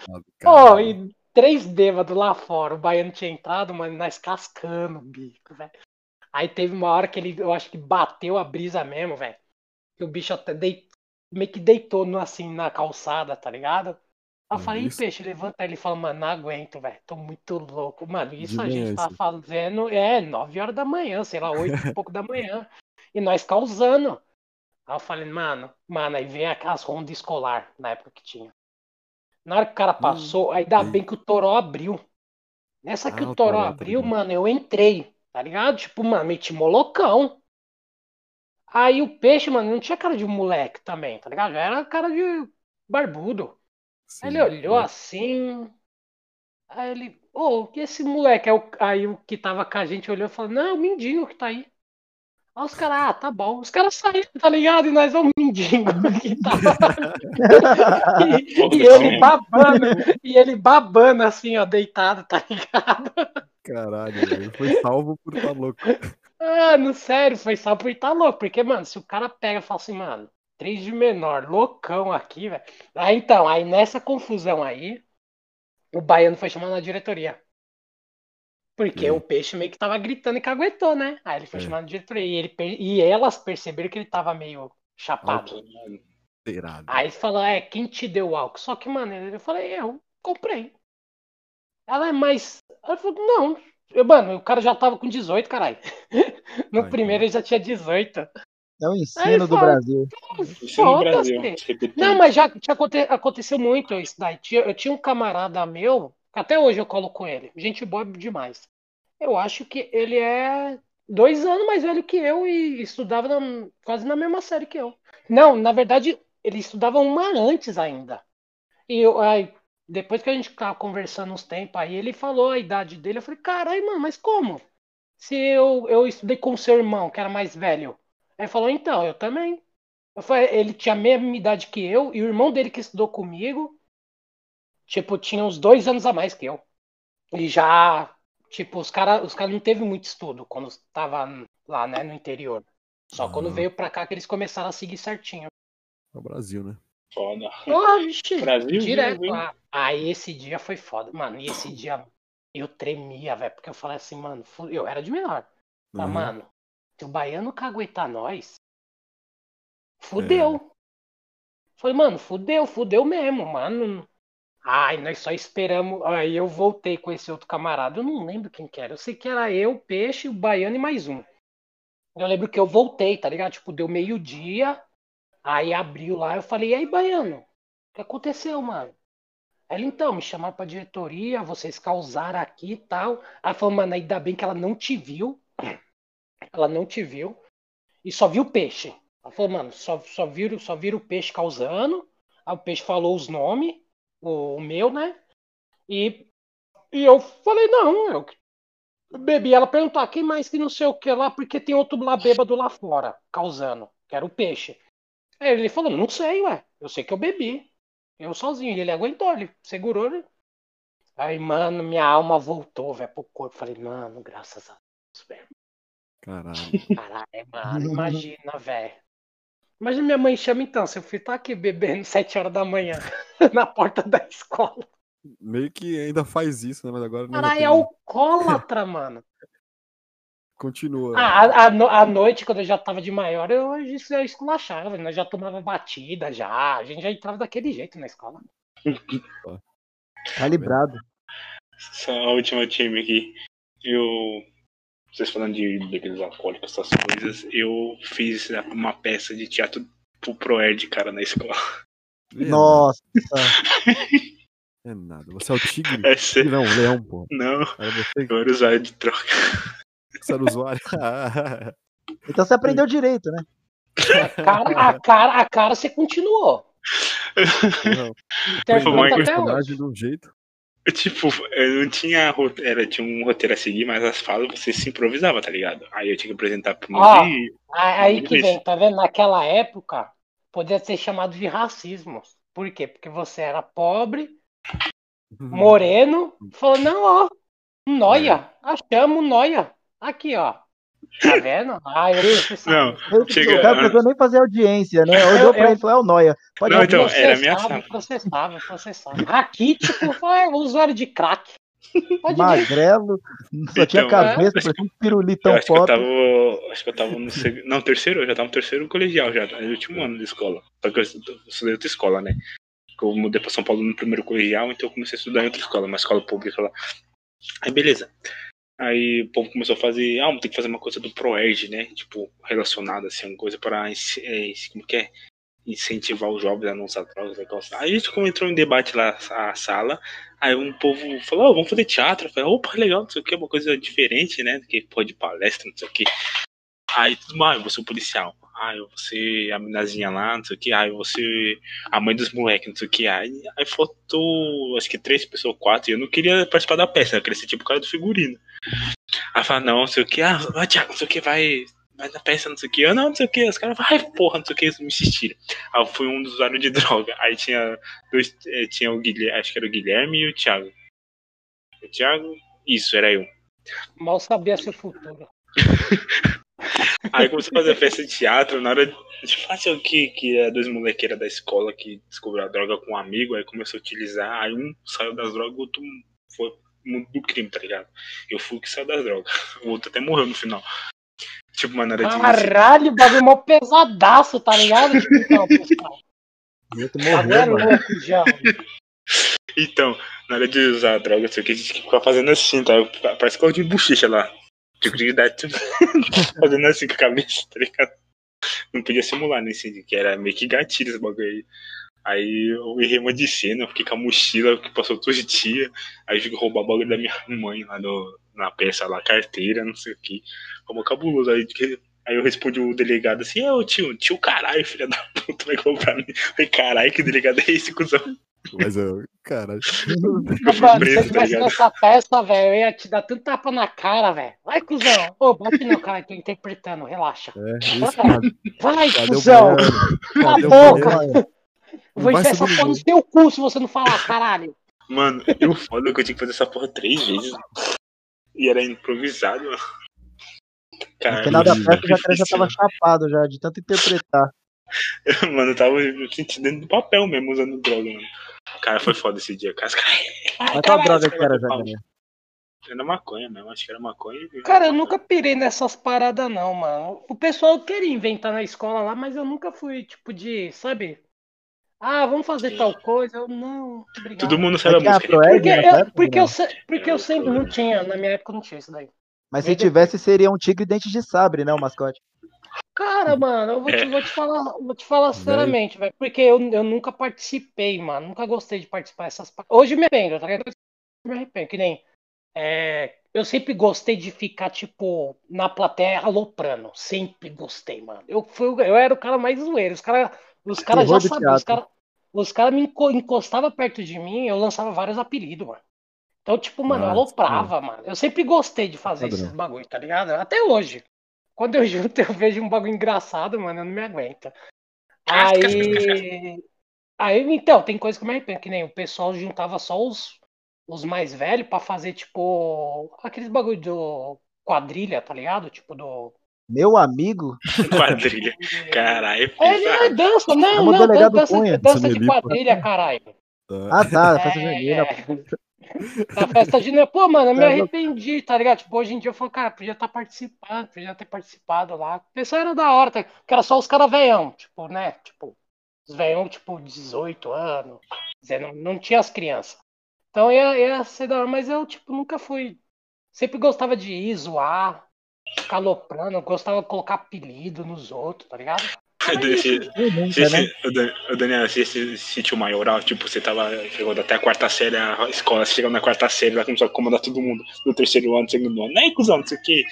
Oh, e três bêbados lá fora. O baiano tinha entrado, mano, nós cascando o bico, velho. Aí teve uma hora que ele, eu acho que bateu a brisa mesmo, velho. Que o bicho até deit... meio que deitou no, assim na calçada, tá ligado? Eu falei, peixe, levanta ele e fala, mano, não aguento, velho. Tô muito louco. Mano, isso a gente tá fazendo é 9 horas da manhã, sei lá, 8 e pouco da manhã. E nós causando. Aí eu falei, mano, mano, aí vem as rondas escolar na época que tinha. Na hora que o cara hum, passou, aí ainda bem que o Toró abriu. Nessa que ah, o Toró tá abriu, tá mano, eu entrei, tá ligado? Tipo, mano, meti molocão. Aí o peixe, mano, não tinha cara de moleque também, tá ligado? Já era cara de barbudo. Sim, ele olhou é. assim. Aí ele, ô, oh, que esse moleque? Aí o, aí o que tava com a gente olhou e falou: Não, é o mendigo que tá aí. Aí os caras, ah, tá bom. Os caras saíram, tá ligado? E nós vamos mendigo que tava. e, e ele babando, e ele babando assim, ó, deitado, tá ligado? Caralho, ele foi salvo por estar tá louco. Ah, no sério, foi salvo por estar tá louco. Porque, mano, se o cara pega e fala assim, mano, três de menor, loucão aqui, velho. Aí então, aí nessa confusão aí, o baiano foi chamado na diretoria. Porque o peixe meio que tava gritando e caguetou, né? Aí ele foi é. chamado na diretoria. E, ele, e elas perceberam que ele tava meio chapado. Alterado. Aí falou, é, quem te deu álcool? Só que, mano, eu falei, eu comprei. Ela é mais. Ela falou, não. Eu, mano, o cara já tava com 18, caralho. No Ai, primeiro ele já tinha 18. É o ensino do Brasil. Ensino do Brasil. Não, mas já, já aconte, aconteceu muito isso daí. Eu tinha um camarada meu, até hoje eu colo com ele. Gente boa demais. Eu acho que ele é dois anos mais velho que eu e estudava na, quase na mesma série que eu. Não, na verdade, ele estudava uma antes ainda. E eu, aí, depois que a gente tava conversando uns tempos aí, ele falou a idade dele. Eu falei, caralho, mano, mas como? Se eu, eu estudei com o seu irmão, que era mais velho. Aí falou, então, eu também. Eu falei, ele tinha a mesma idade que eu, e o irmão dele que estudou comigo, tipo, tinha uns dois anos a mais que eu. E já, tipo, os caras os cara não teve muito estudo quando estava lá, né, no interior. Só quando veio pra cá que eles começaram a seguir certinho. É o Brasil, né? Foda. Porra, vixe, Brasil, direto. Viu? Aí esse dia foi foda, mano. E esse dia eu tremia, velho, porque eu falei assim, mano, eu era de menor. Tá, uhum. mano, se o baiano caguetar nós, fudeu. É. Falei, mano, fudeu, fudeu mesmo, mano. Ai, nós só esperamos. Aí eu voltei com esse outro camarada. Eu não lembro quem que era. Eu sei que era eu, o peixe, o baiano e mais um. Eu lembro que eu voltei, tá ligado? Tipo, deu meio-dia. Aí abriu lá. Eu falei, e aí, baiano? O que aconteceu, mano? Ela, então, me chamaram pra diretoria, vocês causaram aqui e tal. Aí falou, mano, ainda bem que ela não te viu. Ela não te viu. E só viu o peixe. Ela falou, mano, só, só, viram, só viram o peixe causando. Aí o peixe falou os nomes, o, o meu, né? E, e eu falei, não, eu bebi. Ela perguntou, ah, quem mais que não sei o que lá, porque tem outro lá bêbado lá fora, causando, que era o peixe. Aí ele falou, não sei, ué, eu sei que eu bebi. Eu sozinho. E ele aguentou, ele segurou, né? Aí, mano, minha alma voltou, velho, pro corpo. Falei, mano, graças a Deus, velho. Caralho. Caralho, mano, imagina, velho. Imagina minha mãe chama então, seu filho tá aqui bebendo 7 horas da manhã na porta da escola. Meio que ainda faz isso, né? Mas agora. Caralho, é alcoólatra, mano. Continua. Ah, a, a, noite, quando eu já tava de maior, eu, eu esculachava. Nós já tomava batida, já. A gente já entrava daquele jeito na escola. Calibrado. Só a última time aqui. eu. Vocês falando de bebidas alcoólicas, essas coisas, eu fiz uma peça de teatro pro Proerd, cara, na escola. É Nossa. É nada. Você é o tigre? É sério. Não, o leão, pô. Não, Era você que eu era usuário de troca. era o usuário. Então você aprendeu direito, né? A cara, a cara, a cara você continuou. Não, até hoje. personagem de um jeito. Tipo, eu não tinha roteiro, tinha um roteiro a seguir, mas as falas você se improvisava, tá ligado? Aí eu tinha que apresentar pro Ó. e Aí que vem, tá vendo? Naquela época, podia ser chamado de racismo. Por quê? Porque você era pobre, Uhum. moreno, falou, não, ó, noia, achamos noia. Aqui, ó. Tá vendo? Ah, eu. Não, Eu, Chega- o cara não precisou nem fazer audiência, né? Olhou pra eu- ele e falou, é o Noia. Pode Não, então, era a minha processável, processável, processável. Raquítico foi usuário de crack. Pode. Magrelo, só tinha Então, cabeça, é. parecia um pirulitão acho eu tava. Acho que eu tava no segundo. Não, terceiro, eu já tava no terceiro colegial já, no último ano de escola. Só que eu estu- estudei em outra escola, né? Eu mudei pra São Paulo no primeiro colegial, então eu comecei a estudar em outra escola, uma escola pública lá. Aí beleza. Aí o povo começou a fazer, ah, tem que fazer uma coisa do ProErd, né? Tipo, relacionada assim, uma coisa para como que é? Incentivar os jovens a não usar drogas, negócio. Aí a gente entrou em debate lá, a sala, aí um povo falou, oh, vamos fazer teatro. Eu falei, opa, legal, não sei o que, uma coisa diferente, né? Que pode palestra, não sei o que. Aí tudo mais, eu vou ser o policial. Ah, eu vou ser a minazinha lá, não sei o que. Ah, eu vou ser a mãe dos moleques, não sei o que. Aí, aí faltou, acho que três pessoas, quatro. E eu não queria participar da peça, eu queria ser tipo o cara do figurino. Aí fala, não, não sei o que. Ah, vai, Thiago, não sei o que, vai. Vai na peça, não sei o que. Eu não, não sei o que. Os caras, vai, porra, não sei o que. Eles me insistiram. Aí eu fui um dos usuários de droga. Aí tinha dois, eh, tinha o Guilherme, acho que era o Guilherme e o Thiago. O Thiago, isso, era eu. Mal sabia seu futuro. Aí comecei a fazer festa de teatro, na hora de fazer o que, que é dois molequeiros da escola que descobriu a droga com um amigo, aí começou a utilizar, aí um saiu das drogas, o outro foi mundo do crime, tá ligado? Eu fui o que saiu das drogas. O outro até morreu no final. Tipo, mas na hora de. Caralho, o bagulho é mó pesadaço, tá ligado? Tipo, Então, pessoal. É morreu, mano. louco já. Então, na hora de usar a droga, sei o que, a gente fica fazendo assim, tá? Parece que eu de bochecha lá. Tipo, de idade, tipo, fazendo assim com a cabeça, tá ligado? Não podia simular, né? Assim, que era meio que gatilho esse bagulho aí. Aí eu errei uma de cena, fiquei com a mochila que passou todos os dias. Aí eu roubar o bagulho da minha mãe lá no, na peça lá, carteira, não sei o que. Como cabuloso. Aí, aí eu respondi o delegado assim, é o tio, tio caralho, filha da puta, vai comprar mim. Falei, caralho, que delegado é esse, cuzão? Mas eu, cara, Eu Mano, se eu tivesse nessa peça, velho, eu ia te dar tanto tapa na cara, velho. Vai, cuzão. Ô, bate não, cara, tô interpretando, relaxa. é isso, cara. Vai, Cadê o cuzão. Cala a boca. Vou vai enfiar essa porra no seu cu se você não falar, caralho. Mano, eu foda que eu tinha que fazer essa porra três vezes. E era improvisado, mano. No final da Caralho, peça já, o cara já tava chapado já, de tanto interpretar. Mano, eu tava me sentindo dentro do papel mesmo, usando droga, mano. Cara, foi foda esse dia. Cara, Mas qual droga que era, Jacaré? Era maconha mesmo, acho que era maconha. e- Cara, eu nunca pirei nessas paradas, não, mano. O pessoal queria inventar na escola lá, mas eu nunca fui, tipo, de, sabe? Ah, vamos fazer tal coisa. Eu, não, obrigado. Todo mundo sabe a música. Proerd Porque, eu, época, porque, não? eu, porque eu sempre não tinha, na minha época não tinha isso daí. Mas se tivesse, seria um tigre dente de sabre, né, o mascote. Cara, mano, eu vou te, É. vou te falar, vou te falar sinceramente, velho. Porque eu, eu nunca participei, mano. Nunca gostei de participar dessas Hoje eu me arrependo, tá ligado? Me arrependo, que nem. é, eu sempre gostei de ficar, tipo, na plateia aloprando. Sempre gostei, mano. Eu, fui, eu era o cara mais zoeiro. Os caras os cara já sabiam. Os caras os cara me enco- encostavam perto de mim eu lançava vários apelidos, mano. Então, tipo, mano, eu Ah, aloprava, mano. Eu sempre gostei de fazer Padrão. esses bagulho, tá ligado? Até hoje. Quando eu junto, eu vejo um bagulho engraçado, mano, eu não me aguento. Aí. Aí, então, tem coisa que eu me arrependo, que nem o pessoal juntava só os, os mais velhos pra fazer, tipo, aqueles bagulho do quadrilha, tá ligado? Tipo, do. Meu amigo, Quadrilha. Caralho, é É, não, é dança, É não, o não, dança, Cunha. dança de quadrilha, caralho. Tá. ah tá, festa É, junina. É. Na festa de Pô, mano, eu me Tá louco. arrependi, tá ligado? Tipo, hoje em dia eu falo, cara, podia estar participando, podia ter participado lá. O pessoal era da hora, tá? que era só os caras veião, tipo, né? Tipo, os veião, tipo, 18 anos. Quer dizer, não, não tinha as crianças. Então ia, ia ser da hora, mas eu, tipo, nunca fui. Sempre gostava de ir, zoar, ficar aloprando, gostava de colocar apelido nos outros, tá ligado? Eu Se, né? se, o o Daniel, se esse sítio maioral, tipo, você tava. Chegou até a quarta série, a escola, você chegou na quarta série, vai começar a comandar todo mundo. No terceiro ano, segundo ano. Aí, cuzão, não sei o quê.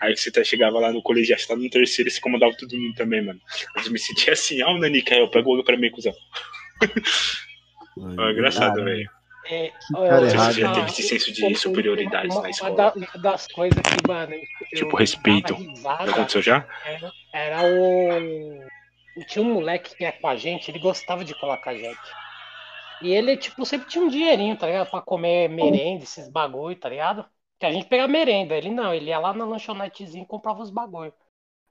Aí você tá- chegava lá no colegial, você tava no terceiro e você comandava todo mundo também, mano. Eu me sentia assim, ah, o Nanica, eu pego o olho pra mim, cuzão. É engraçado, velho. É, cara eu- errado, Você já né? teve esse senso de uma- superioridade uma, na uma escola. da- uma das coisas que, mano, eu Tipo, respeito. risada Já aconteceu já? era, era o. Tinha um moleque que ia com a gente, ele gostava de a gente. E ele, tipo, sempre tinha um dinheirinho, tá ligado? Pra comer merenda, esses bagulho, tá ligado? Que a gente pegava merenda. Ele não, ele ia lá na lanchonetezinha e comprava os bagulho.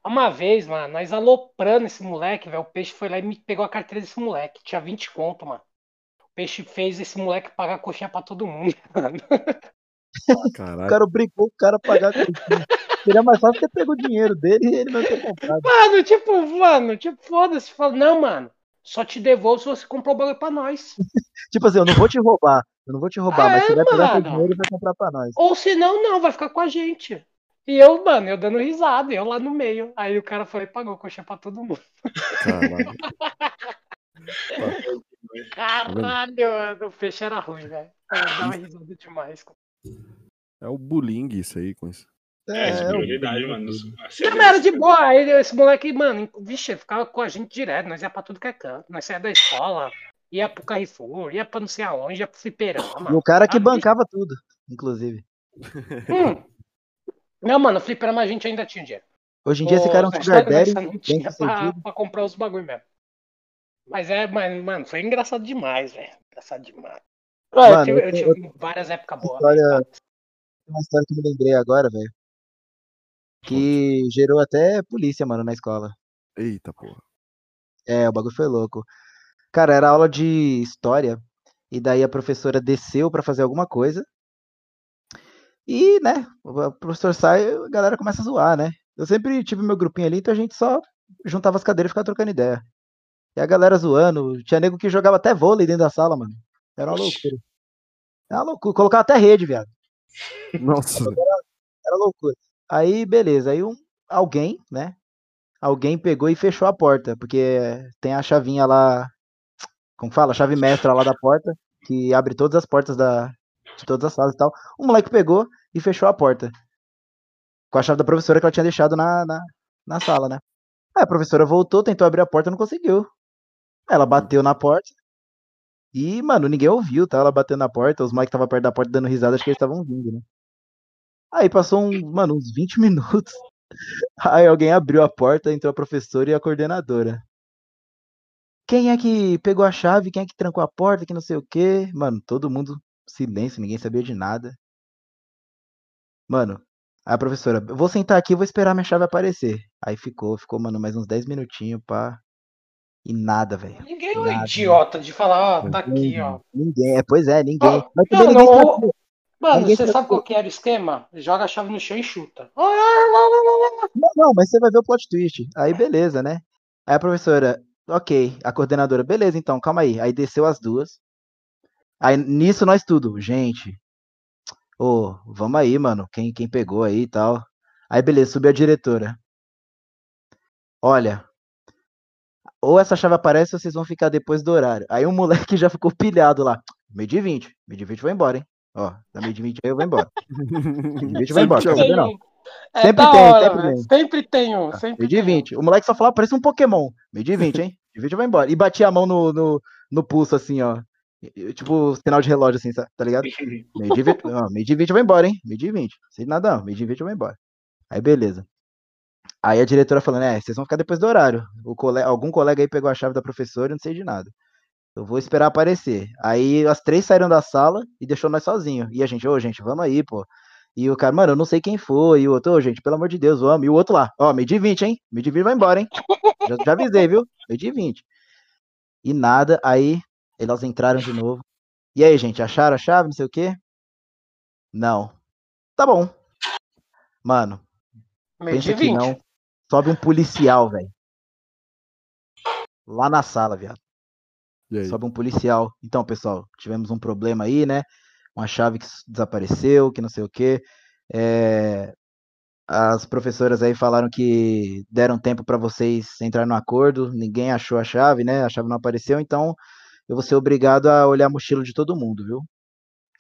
Uma vez, mano, nós aloprando esse moleque, velho. O peixe foi lá e me pegou a carteira desse moleque. Tinha 20 conto, mano. O peixe fez esse moleque pagar coxinha pra todo mundo, mano. O Caralho. cara obrigou o cara a pagar coxinha. Seria mais fácil ter pego o dinheiro dele e ele não ter comprado. Mano, tipo, mano, tipo, foda-se. Fala, não, mano, só te devolvo se você comprou o bagulho pra nós. Tipo assim, eu não vou te roubar. Eu não vou te roubar, mas É, você vai pegar mano. dinheiro e vai comprar pra nós. Ou se não, não, vai ficar com a gente. E eu, mano, eu dando risada, eu lá no meio. Aí o cara foi e pagou coxinha pra todo mundo. Caralho. Caralho, mano, o peixe era ruim, velho. Eu dava risada demais. É o bullying isso aí com isso. É, o- superioridade, mano. A série Não, mas era de boa. Aí esse moleque, mano, vixe, ele ficava com a gente direto. Nós ia pra tudo que é canto. Nós saía da escola, ia pro Carrefour, ia pra não sei aonde, ia pro E fliperama. o cara que Ah, bancava tudo, inclusive. Hum. Não, mano, fliperama a gente ainda tinha dinheiro. Hoje em dia esse cara é um sugar daddy, não tinha pra, comprar os bagulho mesmo. Mas é, mas, mano, foi engraçado demais, velho. Engraçado demais. Mano, eu tive, eu eu tive várias épocas boas. História- Tem uma história que eu me lembrei agora, velho. Que gerou até polícia, mano, na escola. Eita porra. É, o bagulho foi louco. Cara, era aula de história. E daí a professora desceu pra fazer alguma coisa. E, né, o professor sai a galera começa a zoar, né? Eu sempre tive meu grupinho ali, então a gente só juntava as cadeiras e ficava trocando ideia. E a galera zoando. Tinha nego que jogava até vôlei dentro da sala, mano. Era uma Oxi. loucura. Era uma loucura. Colocava até rede, viado. Nossa. Era loucura. Aí, beleza. Aí um, alguém, né? Alguém pegou e fechou a porta, porque tem a chavinha lá, como fala? A chave mestra lá da porta, que abre todas as portas da, de todas as salas e tal. O moleque pegou e fechou a porta. Com a chave da professora que ela tinha deixado na, na, na sala, né? Aí a professora voltou, tentou abrir a porta, não conseguiu. Ela bateu na porta. E, mano, ninguém ouviu, tá? Ela batendo na porta, os moleques estavam perto da porta dando risada, acho que eles estavam vindo, né? Aí passou um, mano, uns 20 minutos. Aí alguém abriu a porta, entrou a professora e a coordenadora. Quem é que pegou a chave? Quem é que trancou a porta? Que não sei o quê. Mano, todo mundo silêncio, ninguém sabia de nada. Mano, a professora, eu vou sentar aqui e vou esperar minha chave aparecer. Aí ficou, ficou, mano, mais uns 10 minutinhos, pá. E nada, velho. Ninguém é um Nada. idiota de falar, ó, tá aqui, ó. Ninguém, é, pois é, ninguém. Ó, Mas também não, ninguém não. Mano, você sabe por- qual que era o esquema? Joga a chave no chão e chuta. Não, não, mas você vai ver o plot twist. Aí beleza, né? Aí a professora, ok, a coordenadora, beleza, então, calma aí. Aí desceu as duas. Aí nisso nós tudo, gente. Ô, vamos aí, mano. Quem, quem pegou aí e tal. Aí beleza, subiu a diretora. Olha, ou essa chave aparece ou vocês vão ficar depois do horário. Aí o moleque já ficou pilhado lá. Meio de 20. Meio de 20 eu vou embora, hein? Ó, dá meio de 20 aí eu vou embora. De 20 eu vou embora, Tem não? É Sempre tem, hora, sempre velho. tem. Sempre tem um. Sempre Meio de tem um. 20. O moleque só falava, parece um Pokémon. Meio de 20, hein? De 20 eu vou embora. E batia a mão no, no, no pulso, assim, ó. Tipo, sinal de relógio, assim, tá ligado? Meio de 20, ó, meio de 20 eu vou embora, hein? Meio de 20. Sem nada, não. Meio de 20 eu vou embora. Aí, beleza. Aí a diretora falando, é, vocês vão ficar depois do horário. O cole... Algum colega aí pegou a chave da professora e não sei de nada. Eu vou esperar aparecer. Aí as três saíram da sala e deixou nós sozinhos. E a gente, ô, gente, vamos aí, pô. E o cara, mano, eu não sei quem foi. E o outro, ô, gente, pelo amor de Deus, vamos. E o outro lá, ó, meio de 20, hein? Meio de 20 vai embora, hein? Já, já avisei, viu? Meio de 20. E nada, aí elas entraram de novo. E aí, gente, acharam a chave, não sei o quê? Não. Tá bom. Mano, Meio pensa de que 20. não. Sobe um policial, velho. Lá na sala, viado. Sobe um policial. Então, pessoal, tivemos um problema aí, né? Uma chave que desapareceu, que não sei o quê. É, as professoras aí falaram que deram tempo para vocês entrar no acordo, ninguém achou a chave, né? A chave não apareceu, então eu vou ser obrigado a olhar a mochila de todo mundo, viu?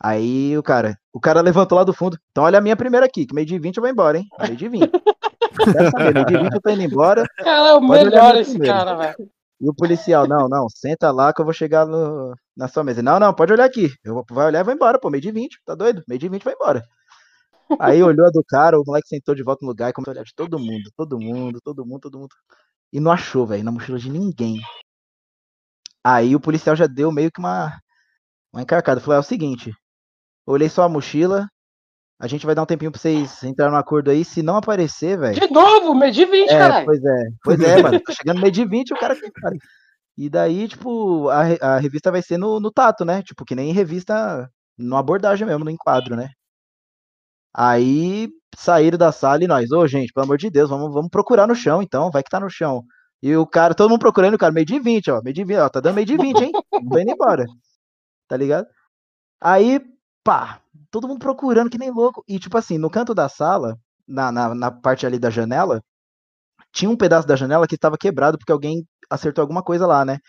Aí o cara, o cara levantou lá do fundo. Então olha a minha primeira aqui, que meio de 20 eu vou embora, hein? Meio de 20. Quero saber, meio de 20 eu tô indo embora. Cara, é o melhor esse primeiro. cara, velho. E o policial, não, não, senta lá que eu vou chegar no- na sua mesa. Não, não, pode olhar aqui. Eu vou, vai olhar e vai embora, pô, meio de 20, tá doido? Meio de 20 vai embora. Aí olhou a do cara, o moleque sentou de volta no lugar e começou a olhar de todo mundo, todo mundo, todo mundo, todo mundo. E não achou, velho, na mochila de ninguém. Aí o policial já deu meio que uma, uma encarcada. Falou: é o seguinte, olhei só a mochila, a gente vai dar um tempinho pra vocês entrarem no acordo aí. Se não aparecer, velho. De novo, meio de 20, É, caralho. pois é, pois é, mano. Tá chegando meio de 20 o cara tem cara. E daí, tipo, a, a revista vai ser no, no tato, né? Tipo, que nem revista no abordagem mesmo, no enquadro, né? Aí saíram da sala e nós, ô gente, pelo amor de Deus, vamos, vamos procurar no chão então, vai que tá no chão. E o cara, todo mundo procurando, o cara, meio de 20, ó, meio de 20, ó, tá dando meio de 20, hein? Tô indo embora. Tá ligado? Aí, pá, todo mundo procurando que nem louco. E, tipo assim, no canto da sala, na, na, na parte ali da janela, tinha um pedaço da janela que estava quebrado porque alguém acertou alguma coisa lá, né?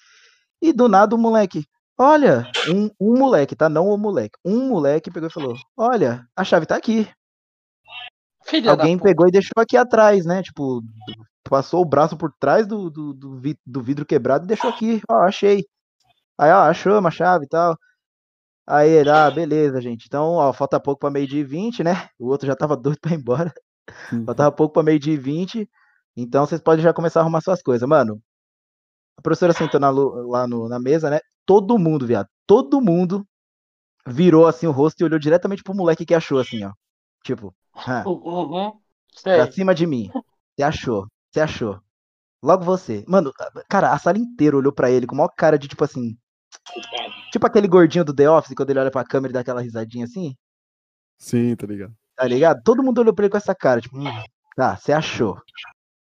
E do nada o moleque, olha, um, um moleque, tá? Não o moleque. Um moleque pegou e falou: Olha, a chave tá aqui. Filha alguém pegou e deixou aqui atrás, né? Tipo, passou o braço por trás do, do, do, vi- do vidro quebrado e deixou aqui. Ó, achei. Aí, ó, achou uma chave e tal. Aí ele, ah, beleza, gente. Então, ó, falta pouco pra meio de 20, né? O outro já tava doido pra ir embora. Faltava pouco pra meio de 20. Então vocês podem já começar a arrumar suas coisas. Mano, a professora sentou na lá no- na mesa, né? Todo mundo, viado. Todo mundo virou assim o rosto e olhou diretamente pro moleque que achou, assim, ó. Tipo, "Hã, Uhum. pra Sei. cima de mim. Você achou, você achou. Logo você. Mano, cara, a sala inteira olhou pra ele com maior cara de tipo assim. Tipo aquele gordinho do The Office, quando ele olha pra câmera e dá aquela risadinha assim. Sim, tá ligado? Tá ligado? Todo mundo olhou pra ele com essa cara, tipo, hum, tá, você achou.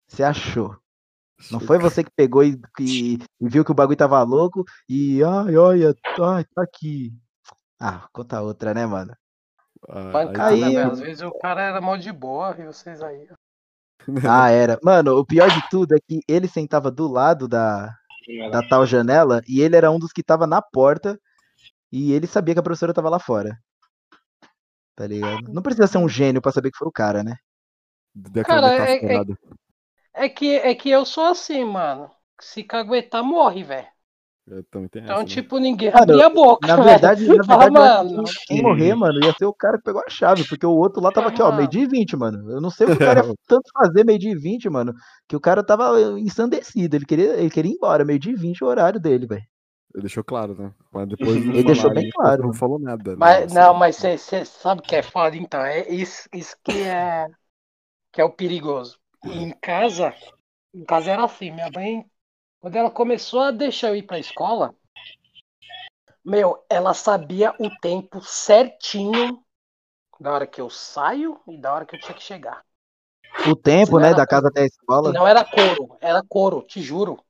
Você achou. Não foi você que pegou e, e- e viu que o bagulho tava louco e, ai, olha, ai, tá aqui. Ah, conta outra, né, mano? Ah, Pancada, Aí- velho. Às vezes o cara era mó de boa e vocês aí. Ah, era. Mano, o pior de tudo é que ele sentava do lado da, da tal janela e ele era um dos que tava na porta e ele sabia que a professora tava lá fora. Tá ligado? Não precisa ser um gênio pra saber que foi o cara, né? Cara, é- é-. É que, é que eu sou assim, mano. Se caguetar, morre, velho. Eu também tenho Então, essa, né? tipo, ninguém Cara, abria a boca. Na verdade, na verdade, acho mano. quem morrer, mano, ia ser o cara que pegou a chave, porque o outro lá tava aqui, ó, meio de 20, mano. Eu não sei o que o cara ia tanto fazer meio de 20, mano, que o cara tava ensandecido, ele queria, ele queria ir embora, meio de 20 o horário dele, velho. Ele deixou claro, né? Mas depois Ele deixou bem claro, Não falou nada. né? Mas, Assim, não, mas você sabe o que é foda, então? É isso, isso que é que é o perigoso. E em casa, em casa era assim, minha mãe, quando ela começou a deixar eu ir pra escola, meu, ela sabia o tempo certinho da hora que eu saio e da hora que eu tinha que chegar. O tempo, né, da casa até a escola. Não era couro, era couro, te juro.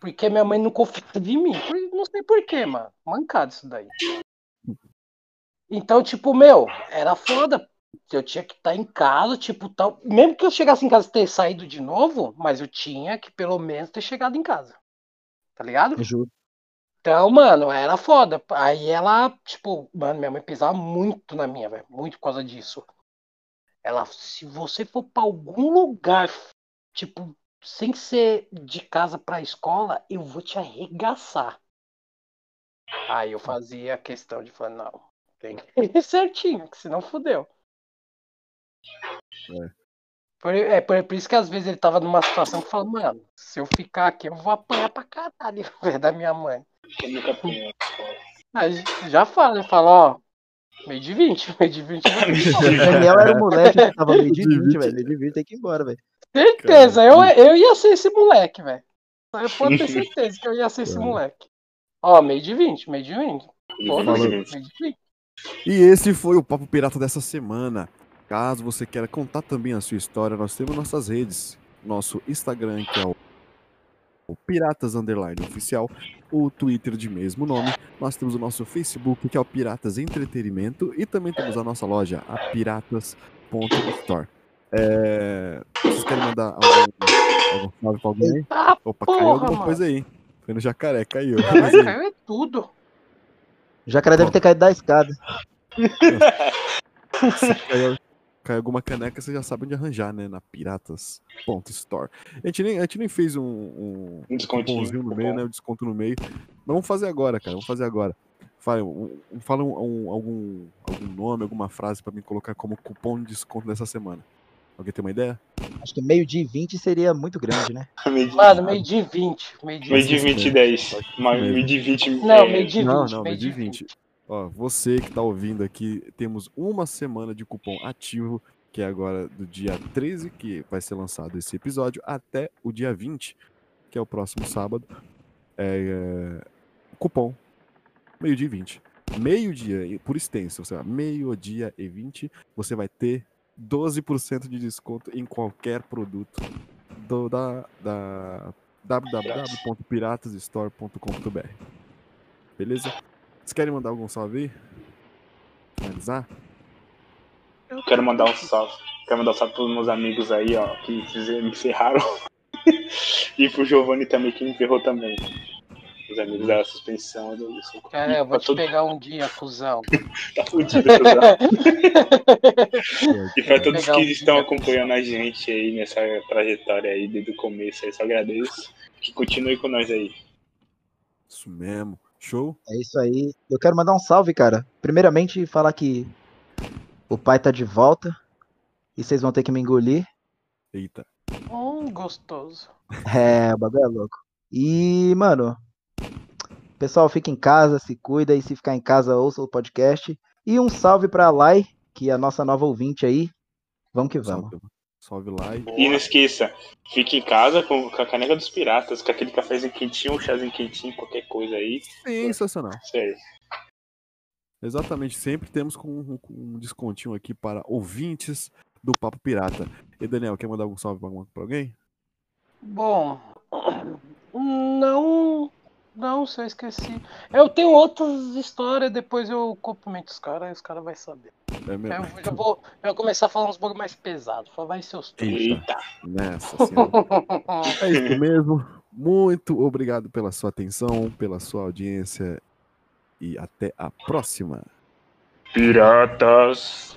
Porque minha mãe não confiava em mim. Não sei porquê, mano. Mancado isso daí. Então, tipo, meu, era foda. Eu tinha que estar em casa, tipo, tal. Mesmo que eu chegasse em casa e ter saído de novo, mas eu tinha que pelo menos ter chegado em casa. Tá ligado? É justo. Então, mano, era foda. Aí ela, tipo, mano, minha mãe pisava muito na minha, velho. Muito por causa disso. Ela, se você for pra algum lugar, tipo, sem ser de casa pra escola, eu vou te arregaçar. Aí eu fazia questão de falar, não, tem que ir certinho, que senão fudeu. É. Por, é por, por isso que às vezes ele tava numa situação que fala, mano, se eu ficar aqui, eu vou apanhar pra caralho velho, da minha mãe. Eu nunca apanhei na escola. Aí já fala, fala, ó, meio de 20, meio de 20 eu vou O Daniel era o moleque que tava meio de De 20, 20. velho. Meio de 20 tem que ir embora, velho. Certeza, eu, eu ia ser esse moleque, velho. Eu posso ter certeza que eu ia ser esse moleque. Ó, meio de 20, meio de 20. Foda-se, Falou. meio de 20. E esse foi o Papo Pirata dessa semana. Caso você queira contar também a sua história, nós temos nossas redes. Nosso Instagram, que é o Piratas Underline Oficial, o Twitter de mesmo nome. Nós temos o nosso Facebook, que é o Piratas Entretenimento, e também temos a nossa loja, a piratas.store. É... Vocês querem mandar algum, algum salve pra alguém aí? Ah, Opa, caiu porra, alguma mano. coisa aí. Foi no jacaré, caiu. Aí, caiu é tudo. O jacaré deve ter caído da escada. caiu, caiu alguma caneca, você já sabe onde arranjar, né? Na piratas.store. A gente nem, a gente nem fez um, um, Um descontinho. no meio, né? O desconto no meio. Mas vamos fazer agora, cara. Vamos fazer agora. Fala, um, um- fala um- um- algum, algum nome, alguma frase pra mim colocar como cupom de desconto dessa semana. Alguém tem uma ideia? Acho que meio-dia e 20 seria muito grande, né? Meio Mano, meio de 20. Meio de meio de 20. 20 e 10. Pode Mas mesmo. meio de 20. Não, é, meio de 20. Não, não, meio de 20. Ó, você que tá ouvindo aqui, temos uma semana de cupom ativo, que é agora do dia 13, que vai ser lançado esse episódio, até o dia 20, que é o próximo sábado. É, é, cupom meio-dia e 20. Meio-dia, por extenso, você meio-dia e 20, você vai ter 12% de desconto em qualquer produto do, da, da www.piratasstore.com.br. Beleza? Vocês querem mandar algum salve aí? Finalizar? Quero mandar um salve. Quero mandar um salve pros meus amigos aí, ó, que me ferraram. e pro Giovanni também, que me ferrou também. Os amigos da suspensão. Do. Cara, eu vou Tá te todo- pegar um dia, cuzão. Tá fudido. E pra todos que estão legal. acompanhando a gente aí nessa trajetória aí desde o começo, aí só agradeço. Que continue com nós aí. Isso mesmo. Show? É isso aí. Eu quero mandar um salve, cara. Primeiramente, falar que o pai tá de volta. E vocês vão ter que me engolir. Eita. Hum, gostoso. É, o bagulho é louco. E, mano, pessoal, fica em casa, se cuida. E se ficar em casa, ouça o podcast. E um salve pra Lai, que é a nossa nova ouvinte aí. Vamos que vamos. Salve, salve lá e E não esqueça, fique em casa com, com a caneca dos piratas, com aquele cafezinho quentinho, um chazinho quentinho, qualquer coisa aí. sensacional. Sério. Exatamente, sempre temos com um, com um descontinho aqui para ouvintes do Papo Pirata. E Daniel, quer mandar algum salve pra alguém? Bom, não. Não, se eu esqueci. Eu tenho outras histórias, depois eu cumprimento os caras, aí os caras vão saber. É mesmo? Eu vou- já vou, já vou começar a falar uns bagulho mais pesados. Falar, vai seus Eita, nessa. É isso mesmo. Muito obrigado pela sua atenção, pela sua audiência e até a próxima. Piratas.